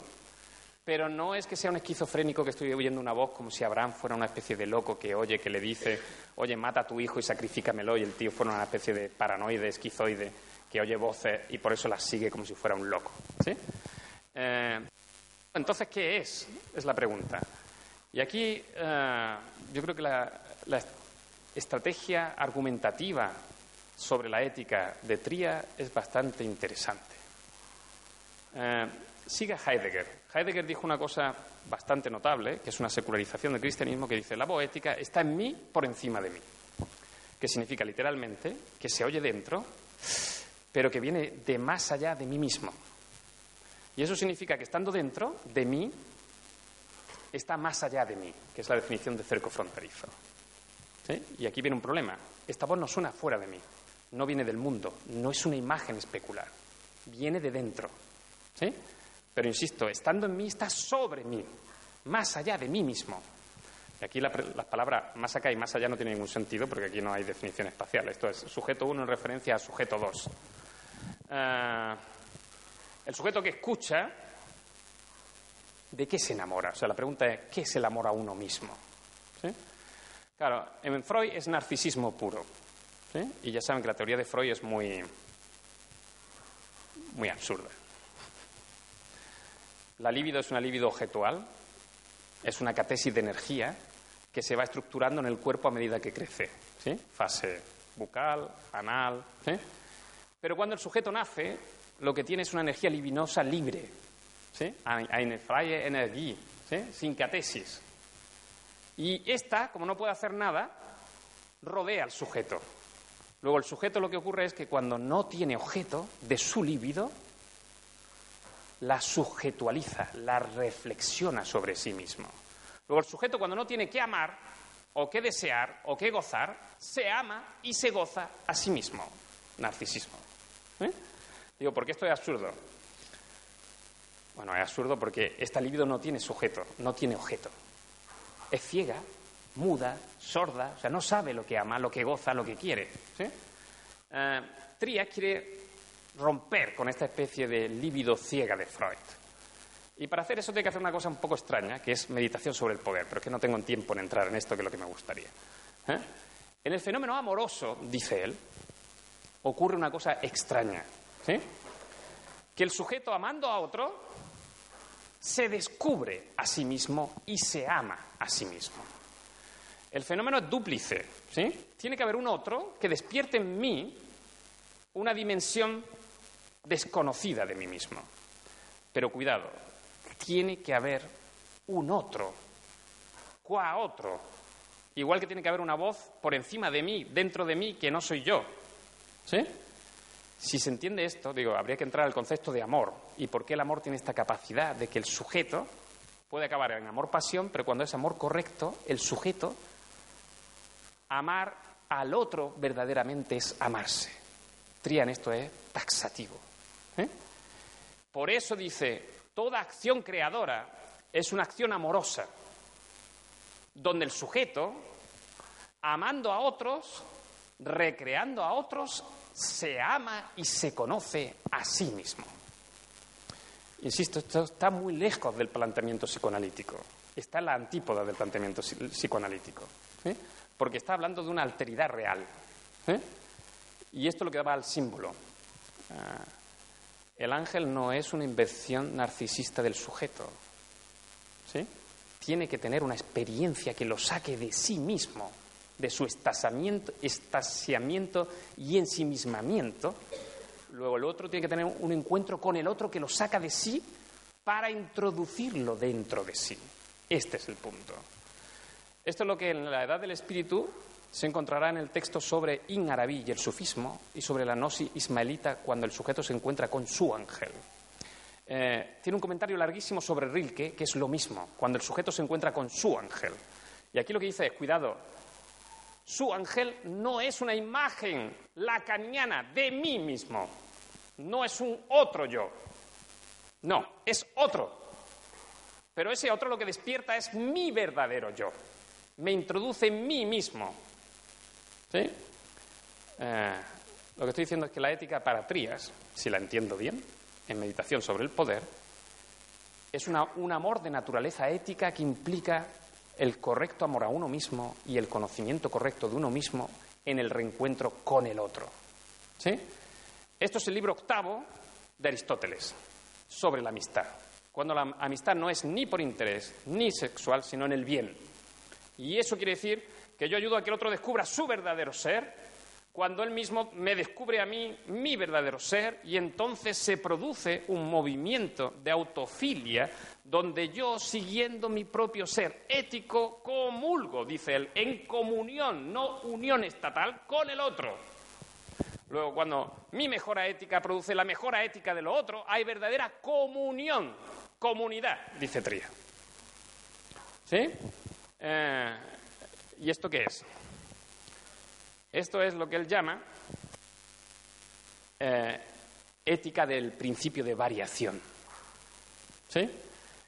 pero no es que sea un esquizofrénico que estoy oyendo una voz como si Abraham fuera una especie de loco que oye, que le dice, oye, mata a tu hijo y sacrifícamelo, y el tío fuera una especie de paranoide, esquizoide, que oye voces y por eso las sigue como si fuera un loco. ¿sí? Eh, entonces, ¿qué es? Es la pregunta. Y aquí eh, yo creo que la, estrategia argumentativa sobre la ética de Tría es bastante interesante. Eh, sigue Heidegger. Heidegger dijo una cosa bastante notable, que es una secularización del cristianismo, que dice, la voz ética está en mí por encima de mí. Que significa literalmente que se oye dentro pero que viene de más allá de mí mismo. Y eso significa que estando dentro de mí, está más allá de mí, que es la definición de cerco fronterizo. Y aquí viene un problema. Esta voz no suena fuera de mí, no viene del mundo, no es una imagen especular, viene de dentro. ¿Sí? Pero insisto, estando en mí, está sobre mí, más allá de mí mismo. Y aquí las la palabras más acá y más allá no tienen ningún sentido porque aquí no hay definición espacial. Esto es sujeto 1 en referencia a sujeto 2. Uh, el sujeto que escucha, ¿de qué se enamora? O sea, la pregunta es, ¿qué es el amor a uno mismo? Claro, en Freud es narcisismo puro. Y ya saben que la teoría de Freud es muy, muy absurda. La libido es una libido objetual, es una catesis de energía que se va estructurando en el cuerpo a medida que crece. Fase bucal, anal. ¿sí? Pero cuando el sujeto nace, lo que tiene es una energía libinosa libre. ¿sí? Freie Energie, sin catesis. Y esta, como no puede hacer nada, rodea al sujeto. Luego el sujeto lo que ocurre es que cuando no tiene objeto de su líbido, la sujetualiza, la reflexiona sobre sí mismo. Luego el sujeto cuando no tiene que amar o que desear o que gozar, se ama y se goza a sí mismo. Narcisismo. ¿Eh? Digo, ¿por qué esto es absurdo? Bueno, es absurdo porque esta libido no tiene sujeto, no tiene objeto. Es ciega, muda, sorda, o sea, no sabe lo que ama, lo que goza, lo que quiere. ¿sí? Eh, quiere romper con esta especie de libido ciega de Freud. Y para hacer eso tiene que hacer una cosa un poco extraña, que es meditación sobre el poder, pero es que no tengo tiempo en entrar en esto, que es lo que me gustaría. ¿eh? En el fenómeno amoroso, dice él, ocurre una cosa extraña. ¿sí? Que el sujeto amando a otro se descubre a sí mismo y se ama a sí mismo. El fenómeno es dúplice. ¿sí? Tiene que haber un otro que despierte en mí una dimensión desconocida de mí mismo. Pero cuidado, tiene que haber un otro, qua otro. Igual que tiene que haber una voz por encima de mí, dentro de mí, que no soy yo. ¿Sí? Si se entiende esto, digo, habría que entrar al concepto de amor y por qué el amor tiene esta capacidad de que el sujeto puede acabar en amor-pasión, pero cuando es amor correcto, el sujeto, amar al otro verdaderamente es amarse. Trian, esto es taxativo. ¿Eh? Por eso dice, toda acción creadora es una acción amorosa, donde el sujeto, amando a otros, recreando a otros, se ama y se conoce a sí mismo. Insisto, esto está muy lejos del planteamiento psicoanalítico. Está en la antípoda del planteamiento psicoanalítico. ¿eh? Porque está hablando de una alteridad real. ¿eh? Y esto es lo que va al símbolo. Ah, el ángel no es una invención narcisista del sujeto. ¿sí? Tiene que tener una experiencia que lo saque de sí mismo de su estasiamiento y ensimismamiento, luego el otro tiene que tener un encuentro con el otro que lo saca de sí para introducirlo dentro de sí. Este es el punto. Esto es lo que en la Edad del Espíritu se encontrará en el texto sobre In Arabí y el sufismo y sobre la gnosis ismaelita cuando el sujeto se encuentra con su ángel. Eh, tiene un comentario larguísimo sobre Rilke, que es lo mismo, cuando el sujeto se encuentra con su ángel. Y aquí lo que dice es, cuidado, su ángel no es una imagen lacaniana de mí mismo, no es un otro yo, no, es otro. Pero ese otro lo que despierta es mi verdadero yo, me introduce en mí mismo. ¿Sí? Eh, lo que estoy diciendo es que la ética para Trías, si la entiendo bien, en meditación sobre el poder, es un amor de naturaleza ética que implica el correcto amor a uno mismo y el conocimiento correcto de uno mismo en el reencuentro con el otro. ¿Sí? Esto es el libro octavo de Aristóteles sobre la amistad, cuando la amistad no es ni por interés ni sexual, sino en el bien. Y eso quiere decir que yo ayudo a que el otro descubra su verdadero ser cuando él mismo me descubre a mí mi verdadero ser y entonces se produce un movimiento de autofilia donde yo, siguiendo mi propio ser ético, comulgo, dice él, en comunión, no unión estatal, con el otro. Luego, cuando mi mejora ética produce la mejora ética de lo otro, hay verdadera comunión, comunidad, dice Tría. ¿Sí? Eh, ¿Y esto qué es? Esto es lo que él llama eh, ética del principio de variación. ¿Sí?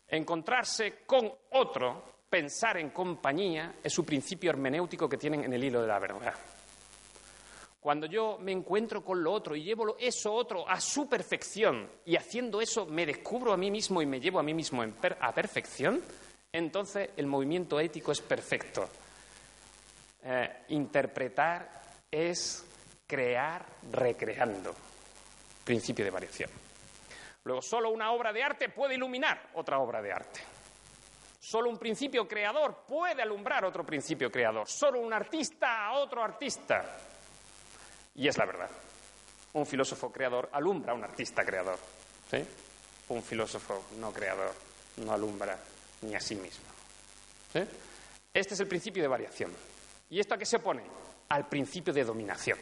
Encontrarse con otro, pensar en compañía, es su principio hermenéutico que tienen en el hilo de la verdad. Cuando yo me encuentro con lo otro y llevo eso otro a su perfección y haciendo eso me descubro a mí mismo y me llevo a mí mismo a perfección, entonces el movimiento ético es perfecto. Eh, interpretar es crear recreando. Principio de variación. Luego, solo una obra de arte puede iluminar otra obra de arte. Solo un principio creador puede alumbrar otro principio creador. Solo un artista a otro artista. Y es la verdad. Un filósofo creador alumbra a un artista creador. Un filósofo no creador no alumbra ni a sí mismo. Este es el principio de variación. ¿Y esto a qué se opone? Al principio de dominación.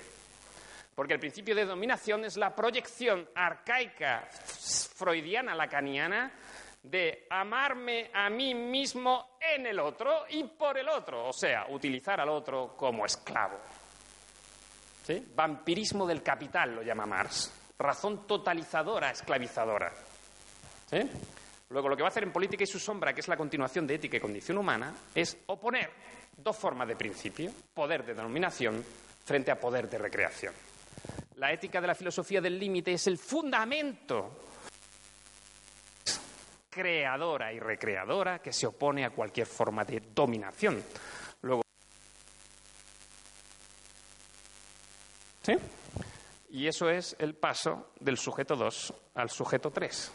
Porque el principio de dominación es la proyección arcaica, freudiana, lacaniana, de amarme a mí mismo en el otro y por el otro, o sea, utilizar al otro como esclavo. Vampirismo del capital lo llama Marx, razón totalizadora, esclavizadora. Luego, lo que va a hacer en Política y su sombra, que es la continuación de Ética y Condición Humana, es oponer dos formas de principio, poder de denominación frente a poder de recreación. La ética de la filosofía del límite es el fundamento creadora y recreadora que se opone a cualquier forma de dominación. ¿sí? Y eso es el paso del sujeto 2 al sujeto 3.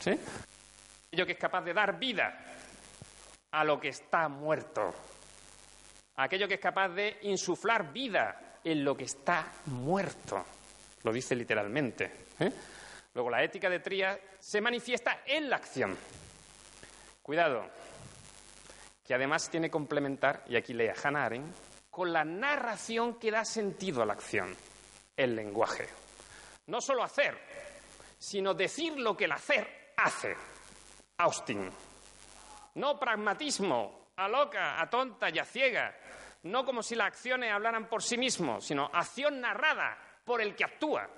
¿Sí? Aquello que es capaz de dar vida a lo que está muerto. Aquello que es capaz de insuflar vida en lo que está muerto. Lo dice literalmente. ¿eh? Luego, la ética de Trías se manifiesta en la acción. Cuidado, que además tiene que complementar, y aquí lea Hannah Arendt, con la narración que da sentido a la acción, el lenguaje. No solo hacer, sino decir lo que el hacer hace. Austin. No pragmatismo, a loca, a tonta y a ciega. No como si las acciones hablaran por sí mismos, sino acción narrada por el que actúa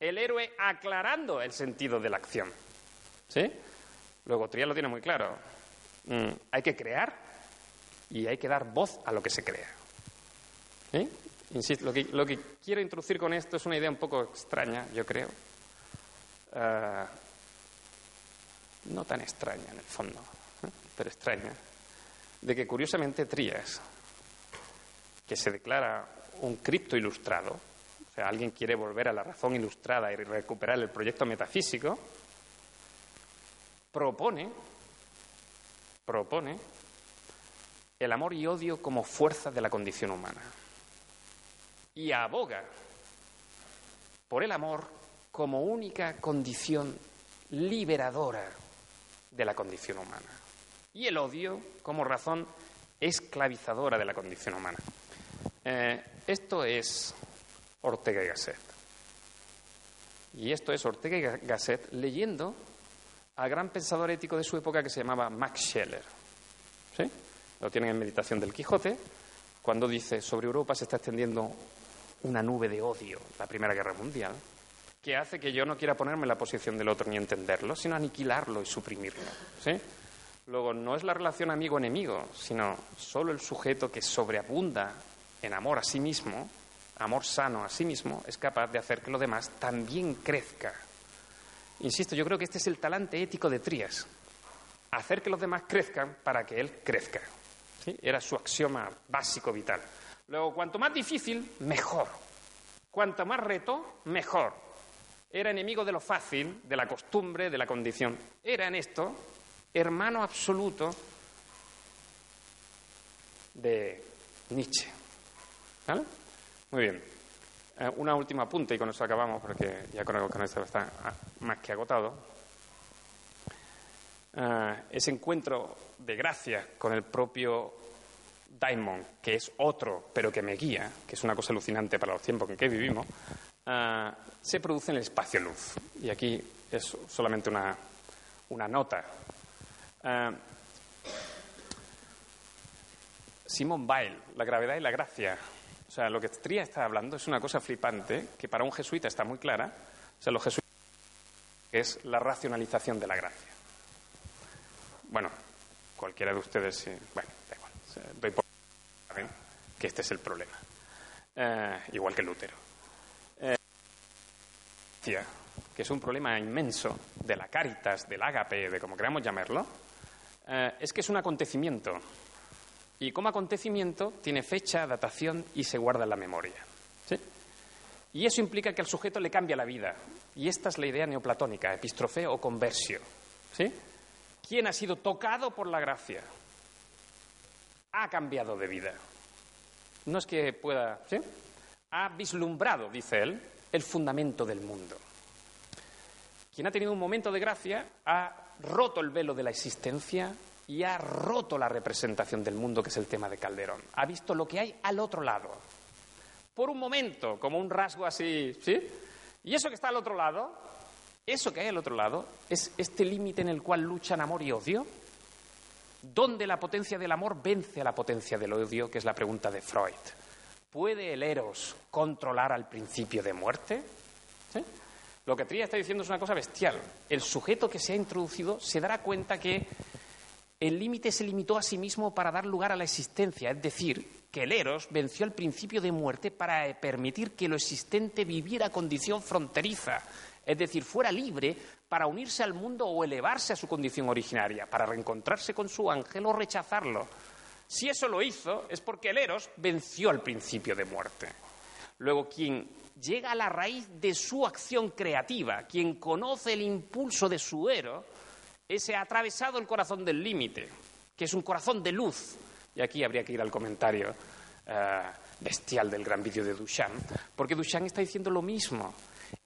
el héroe aclarando el sentido de la acción. ¿Sí? Luego, Trias lo tiene muy claro. Mm, hay que crear y hay que dar voz a lo que se crea. Insisto, lo que, quiero introducir con esto es una idea un poco extraña, yo creo. Uh, no tan extraña en el fondo, ¿eh? pero extraña. De que curiosamente Trías, que se declara un cripto ilustrado, sea, alguien quiere volver a la razón ilustrada y recuperar el proyecto metafísico, propone, propone el amor y odio como fuerza de la condición humana. Y aboga por el amor como única condición liberadora de la condición humana. Y el odio como razón esclavizadora de la condición humana. Eh, esto es Ortega y Gasset. Y esto es Ortega y Gasset leyendo al gran pensador ético de su época que se llamaba Max Scheler. ¿Sí? Lo tienen en Meditación del Quijote, cuando dice sobre Europa se está extendiendo una nube de odio, la Primera Guerra Mundial, que hace que yo no quiera ponerme en la posición del otro ni entenderlo, sino aniquilarlo y suprimirlo. ¿Sí? Luego, no es la relación amigo-enemigo, sino solo el sujeto que sobreabunda en amor a sí mismo amor sano a sí mismo, es capaz de hacer que lo demás también crezca. Insisto, yo creo que este es el talante ético de Trías, hacer que los demás crezcan para que él crezca. Era su axioma básico vital. Luego, cuanto más difícil, mejor. Cuanto más reto, mejor. Era enemigo de lo fácil, de la costumbre, de la condición. Era en esto hermano absoluto de Nietzsche. ¿Vale? Muy bien. Eh, una última apunte y con eso acabamos porque ya con, con esto está más que agotado. Eh, ese encuentro de gracia con el propio Daimon, que es otro, pero que me guía, que es una cosa alucinante para los tiempos en que vivimos, eh, se produce en el espacio-luz. Y aquí es solamente una, una nota. Simón Weil, La gravedad y la gracia, sea, lo que Tría está hablando es una cosa flipante que para un jesuita está muy clara. O sea, los jesuitas es la racionalización de la gracia. Bueno, cualquiera de ustedes, bueno, da igual, doy por que este es el problema. Eh, igual que Lutero. Eh, que es un problema inmenso de la caritas, del ágape, de como queramos llamarlo, eh, es que es un acontecimiento y como acontecimiento tiene fecha, datación y se guarda en la memoria. Y eso implica que al sujeto le cambia la vida. Y esta es la idea neoplatónica, epistrofeo o conversio. ¿sí? ¿Quién ha sido tocado por la gracia? Ha cambiado de vida. No es que pueda. ¿sí? Ha vislumbrado, dice él, el fundamento del mundo. Quien ha tenido un momento de gracia ha roto el velo de la existencia y ha roto la representación del mundo que es el tema de Calderón. Ha visto lo que hay al otro lado. Por un momento, como un rasgo así, ¿sí? Y eso que está al otro lado, eso que hay al otro lado, es este límite en el cual luchan amor y odio, donde la potencia del amor vence a la potencia del odio, que es la pregunta de Freud. ¿Puede el Eros controlar al principio de muerte? Lo que Trías está diciendo es una cosa bestial. El sujeto que se ha introducido se dará cuenta que el límite se limitó a sí mismo para dar lugar a la existencia, es decir, que el Eros venció el principio de muerte para permitir que lo existente viviera condición fronteriza, es decir, fuera libre para unirse al mundo o elevarse a su condición originaria, para reencontrarse con su ángel o rechazarlo. Si eso lo hizo, es porque el Eros venció el principio de muerte. Luego, quien llega a la raíz de su acción creativa, quien conoce el impulso de su Eros, ese ha atravesado el corazón del límite, que es un corazón de luz. Y aquí habría que ir al comentario eh, bestial del gran vídeo de Duchamp, porque Duchamp está diciendo lo mismo.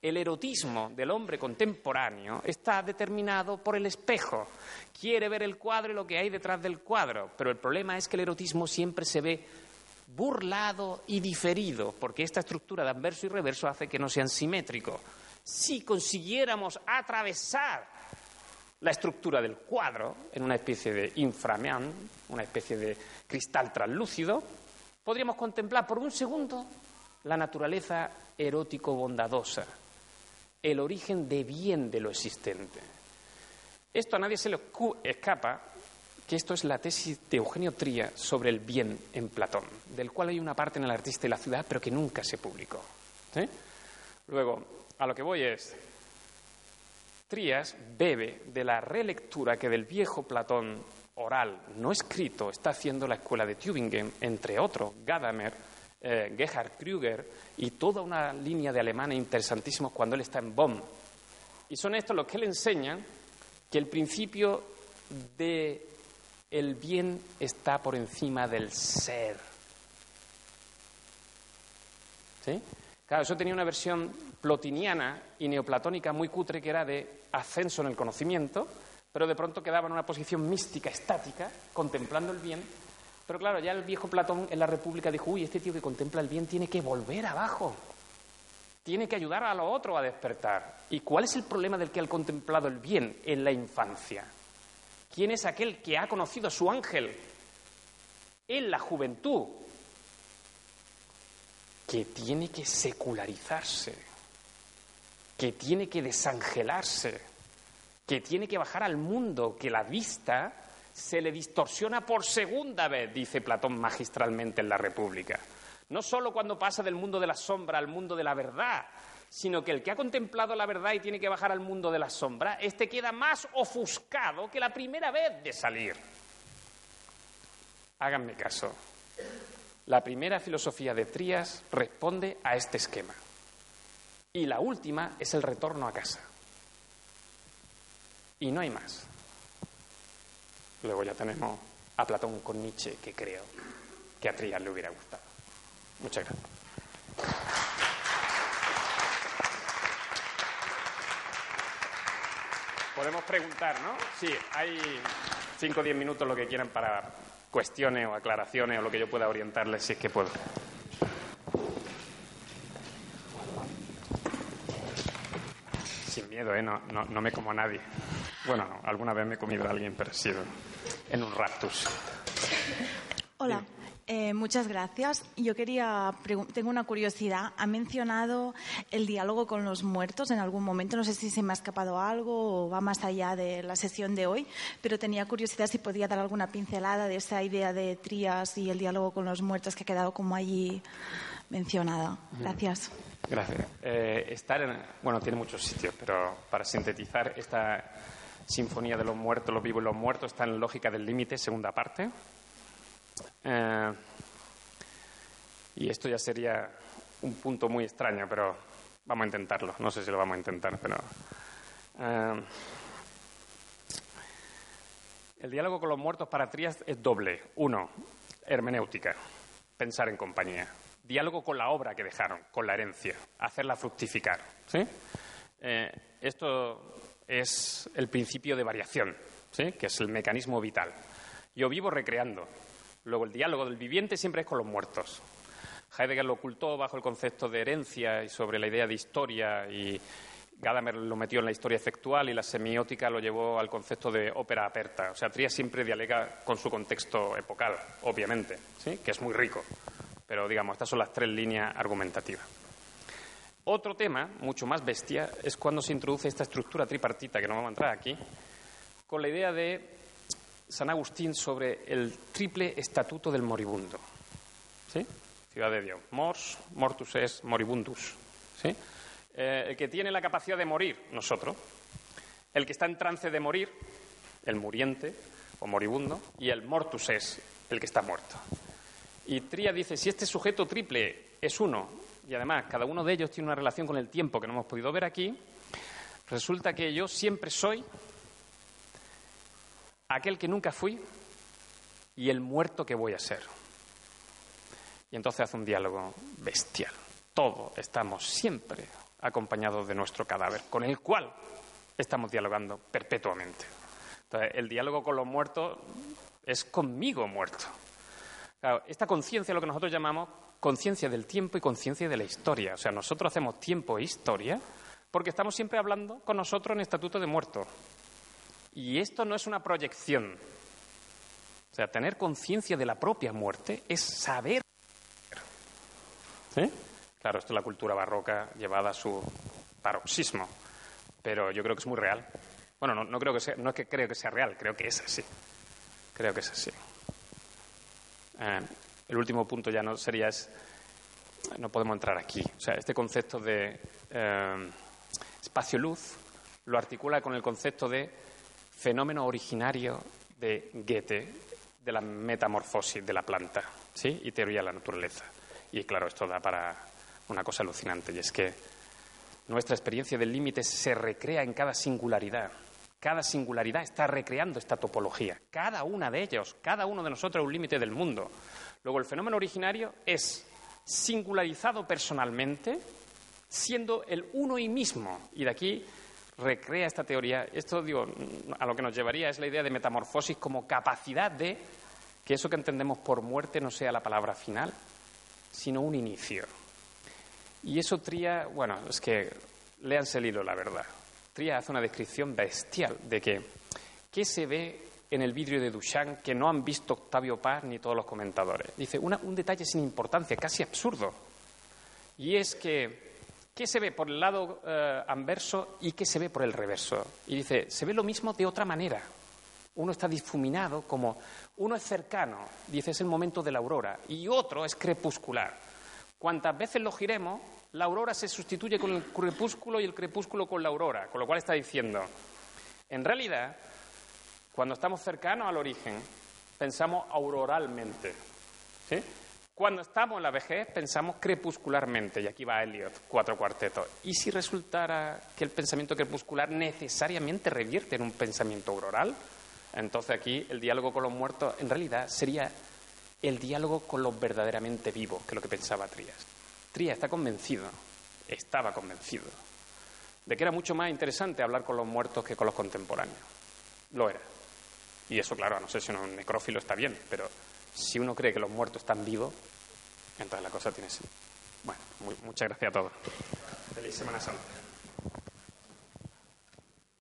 El erotismo del hombre contemporáneo está determinado por el espejo. Quiere ver el cuadro y lo que hay detrás del cuadro, pero el problema es que el erotismo siempre se ve burlado y diferido, porque esta estructura de anverso y reverso hace que no sean simétricos. Si consiguiéramos atravesar la estructura del cuadro en una especie de inframeán, una especie de cristal translúcido, podríamos contemplar por un segundo la naturaleza erótico-bondadosa, el origen de bien de lo existente. Esto a nadie se le escapa que esto es la tesis de Eugenio Tría sobre el bien en Platón, del cual hay una parte en el artista y la ciudad, pero que nunca se publicó. Luego, a lo que voy es, Trías bebe de la relectura que del viejo Platón oral, no escrito, está haciendo la escuela de Tübingen, entre otros, Gadamer, eh, Gerhard Krüger y toda una línea de alemanes interesantísimos cuando él está en Bonn. Y son estos los que le enseñan que el principio de bien está por encima del ser. ¿Sí? Claro, eso tenía una versión plotiniana y neoplatónica muy cutre que era de ascenso en el conocimiento, pero de pronto quedaba en una posición mística, estática, contemplando el bien pero claro, ya el viejo Platón en la República dijo, uy, este tío que contempla el bien tiene que volver abajo, tiene que ayudar a los otros a despertar. ¿Y cuál es el problema del que ha contemplado el bien en la infancia? ¿Quién es aquel que ha conocido a su ángel en la juventud? Que tiene que secularizarse, que tiene que desangelarse, que tiene que bajar al mundo, que la vista se le distorsiona por segunda vez, dice Platón magistralmente en la República. No solo cuando pasa del mundo de la sombra al mundo de la verdad, sino que el que ha contemplado la verdad y tiene que bajar al mundo de la sombra, este queda más ofuscado que la primera vez de salir. Háganme caso. La primera filosofía de Trías responde a este esquema. Y la última es el retorno a casa. Y no hay más. Luego ya tenemos a Platón con Nietzsche, que creo que a Trías le hubiera gustado. Muchas gracias. Podemos preguntar, ¿no? Sí, hay cinco o diez minutos lo que quieran para cuestiones o aclaraciones o lo que yo pueda orientarles si es que puedo. Sin miedo, ¿eh? No, no, no me como a nadie. Bueno, no, alguna vez me he comido a alguien, pero ha sido en un raptus. Hola. Eh, muchas gracias. Yo quería, tengo una curiosidad. ¿Ha mencionado el diálogo con los muertos en algún momento? No sé si se me ha escapado algo o va más allá de la sesión de hoy, pero tenía curiosidad si podía dar alguna pincelada de esa idea de Trías y el diálogo con los muertos que ha quedado como allí mencionada. Gracias. Gracias. Eh, estar en, bueno, tiene muchos sitios, pero para sintetizar esta Sinfonía de los Muertos, los vivos y los muertos, está en Lógica del Límite, segunda parte. Eh, y esto ya sería un punto muy extraño, pero vamos a intentarlo. No sé si lo vamos a intentar, pero. Eh, el diálogo con los muertos para Trías es doble. Uno, hermenéutica, pensar en compañía. Diálogo con la obra que dejaron, con la herencia, hacerla fructificar. ¿sí? Eh, esto es el principio de variación, ¿sí? que es el mecanismo vital. Yo vivo recreando. Luego, el diálogo del viviente siempre es con los muertos. Heidegger lo ocultó bajo el concepto de herencia y sobre la idea de historia, y Gadamer lo metió en la historia efectual y la semiótica lo llevó al concepto de ópera aperta. O sea, Trías siempre dialega con su contexto epocal, obviamente, ¿sí? que es muy rico. Pero, digamos, estas son las tres líneas argumentativas. Otro tema, mucho más bestia, es cuando se introduce esta estructura tripartita, que no vamos a entrar aquí, con la idea de San Agustín sobre el triple estatuto del moribundo. ¿Sí? Ciudad de Dios. Mors, mortus es moribundus. ¿Sí? Eh, el que tiene la capacidad de morir, nosotros. El que está en trance de morir, el muriente o moribundo. Y el mortus es el que está muerto. Y Tría dice, si este sujeto triple es uno, y además cada uno de ellos tiene una relación con el tiempo que no hemos podido ver aquí, resulta que yo siempre soy aquel que nunca fui y el muerto que voy a ser. Y entonces hace un diálogo bestial. Todos estamos siempre acompañados de nuestro cadáver, con el cual estamos dialogando perpetuamente. Entonces, el diálogo con los muertos es conmigo muerto. Esta conciencia, lo que nosotros llamamos conciencia del tiempo y conciencia de la historia. O sea, nosotros hacemos tiempo e historia porque estamos siempre hablando con nosotros en estatuto de muerto. Y esto no es una proyección. O sea, tener conciencia de la propia muerte es saber. ¿Sí? Claro, esto es la cultura barroca llevada a su paroxismo, pero yo creo que es muy real. Bueno, no, creo que sea, no es que creo que sea real, creo que es así. Creo que es así. Eh, el último punto ya no sería es, no podemos entrar aquí. O sea, este concepto de eh, espacio-luz lo articula con el concepto de fenómeno originario de Goethe, de la metamorfosis de la planta, ¿sí? Y teoría de la naturaleza. Y claro, esto da para una cosa alucinante, y es que nuestra experiencia del límite se recrea en cada singularidad. Cada singularidad está recreando esta topología. Cada una de ellos, cada uno de nosotros es un límite del mundo. Luego, el fenómeno originario es singularizado personalmente, siendo el uno y mismo. Y de aquí recrea esta teoría. Esto, digo, a lo que nos llevaría es la idea de metamorfosis como capacidad de que eso que entendemos por muerte no sea la palabra final, sino un inicio. Y eso Tría, bueno, es que léanse el hilo, la verdad. Tría hace una descripción bestial de que qué se ve en el vidrio de Duchamp que no han visto Octavio Paz ni todos los comentadores. Dice un detalle sin importancia, casi absurdo. Y es que, ¿qué se ve por el lado eh, anverso y qué se ve por el reverso? Y dice, se ve lo mismo de otra manera. Uno está difuminado como uno es cercano, dice es el momento de la aurora, y otro es crepuscular. Cuantas veces lo giremos, la aurora se sustituye con el crepúsculo y el crepúsculo con la aurora, con lo cual está diciendo, en realidad, cuando estamos cercanos al origen, pensamos auroralmente. Cuando estamos en la vejez, pensamos crepuscularmente, y aquí va Eliot, cuatro cuartetos. ¿Y si resultara que el pensamiento crepuscular necesariamente revierte en un pensamiento auroral? Entonces aquí el diálogo con los muertos en realidad sería el diálogo con los verdaderamente vivos, que es lo que pensaba Trías. Trías está convencido, estaba convencido, de que era mucho más interesante hablar con los muertos que con los contemporáneos. Lo era. Y eso, claro, no sé si un necrófilo está bien, pero si uno cree que los muertos están vivos, entonces la cosa tiene sentido. Bueno, muchas gracias a todos. Feliz Semana Santa.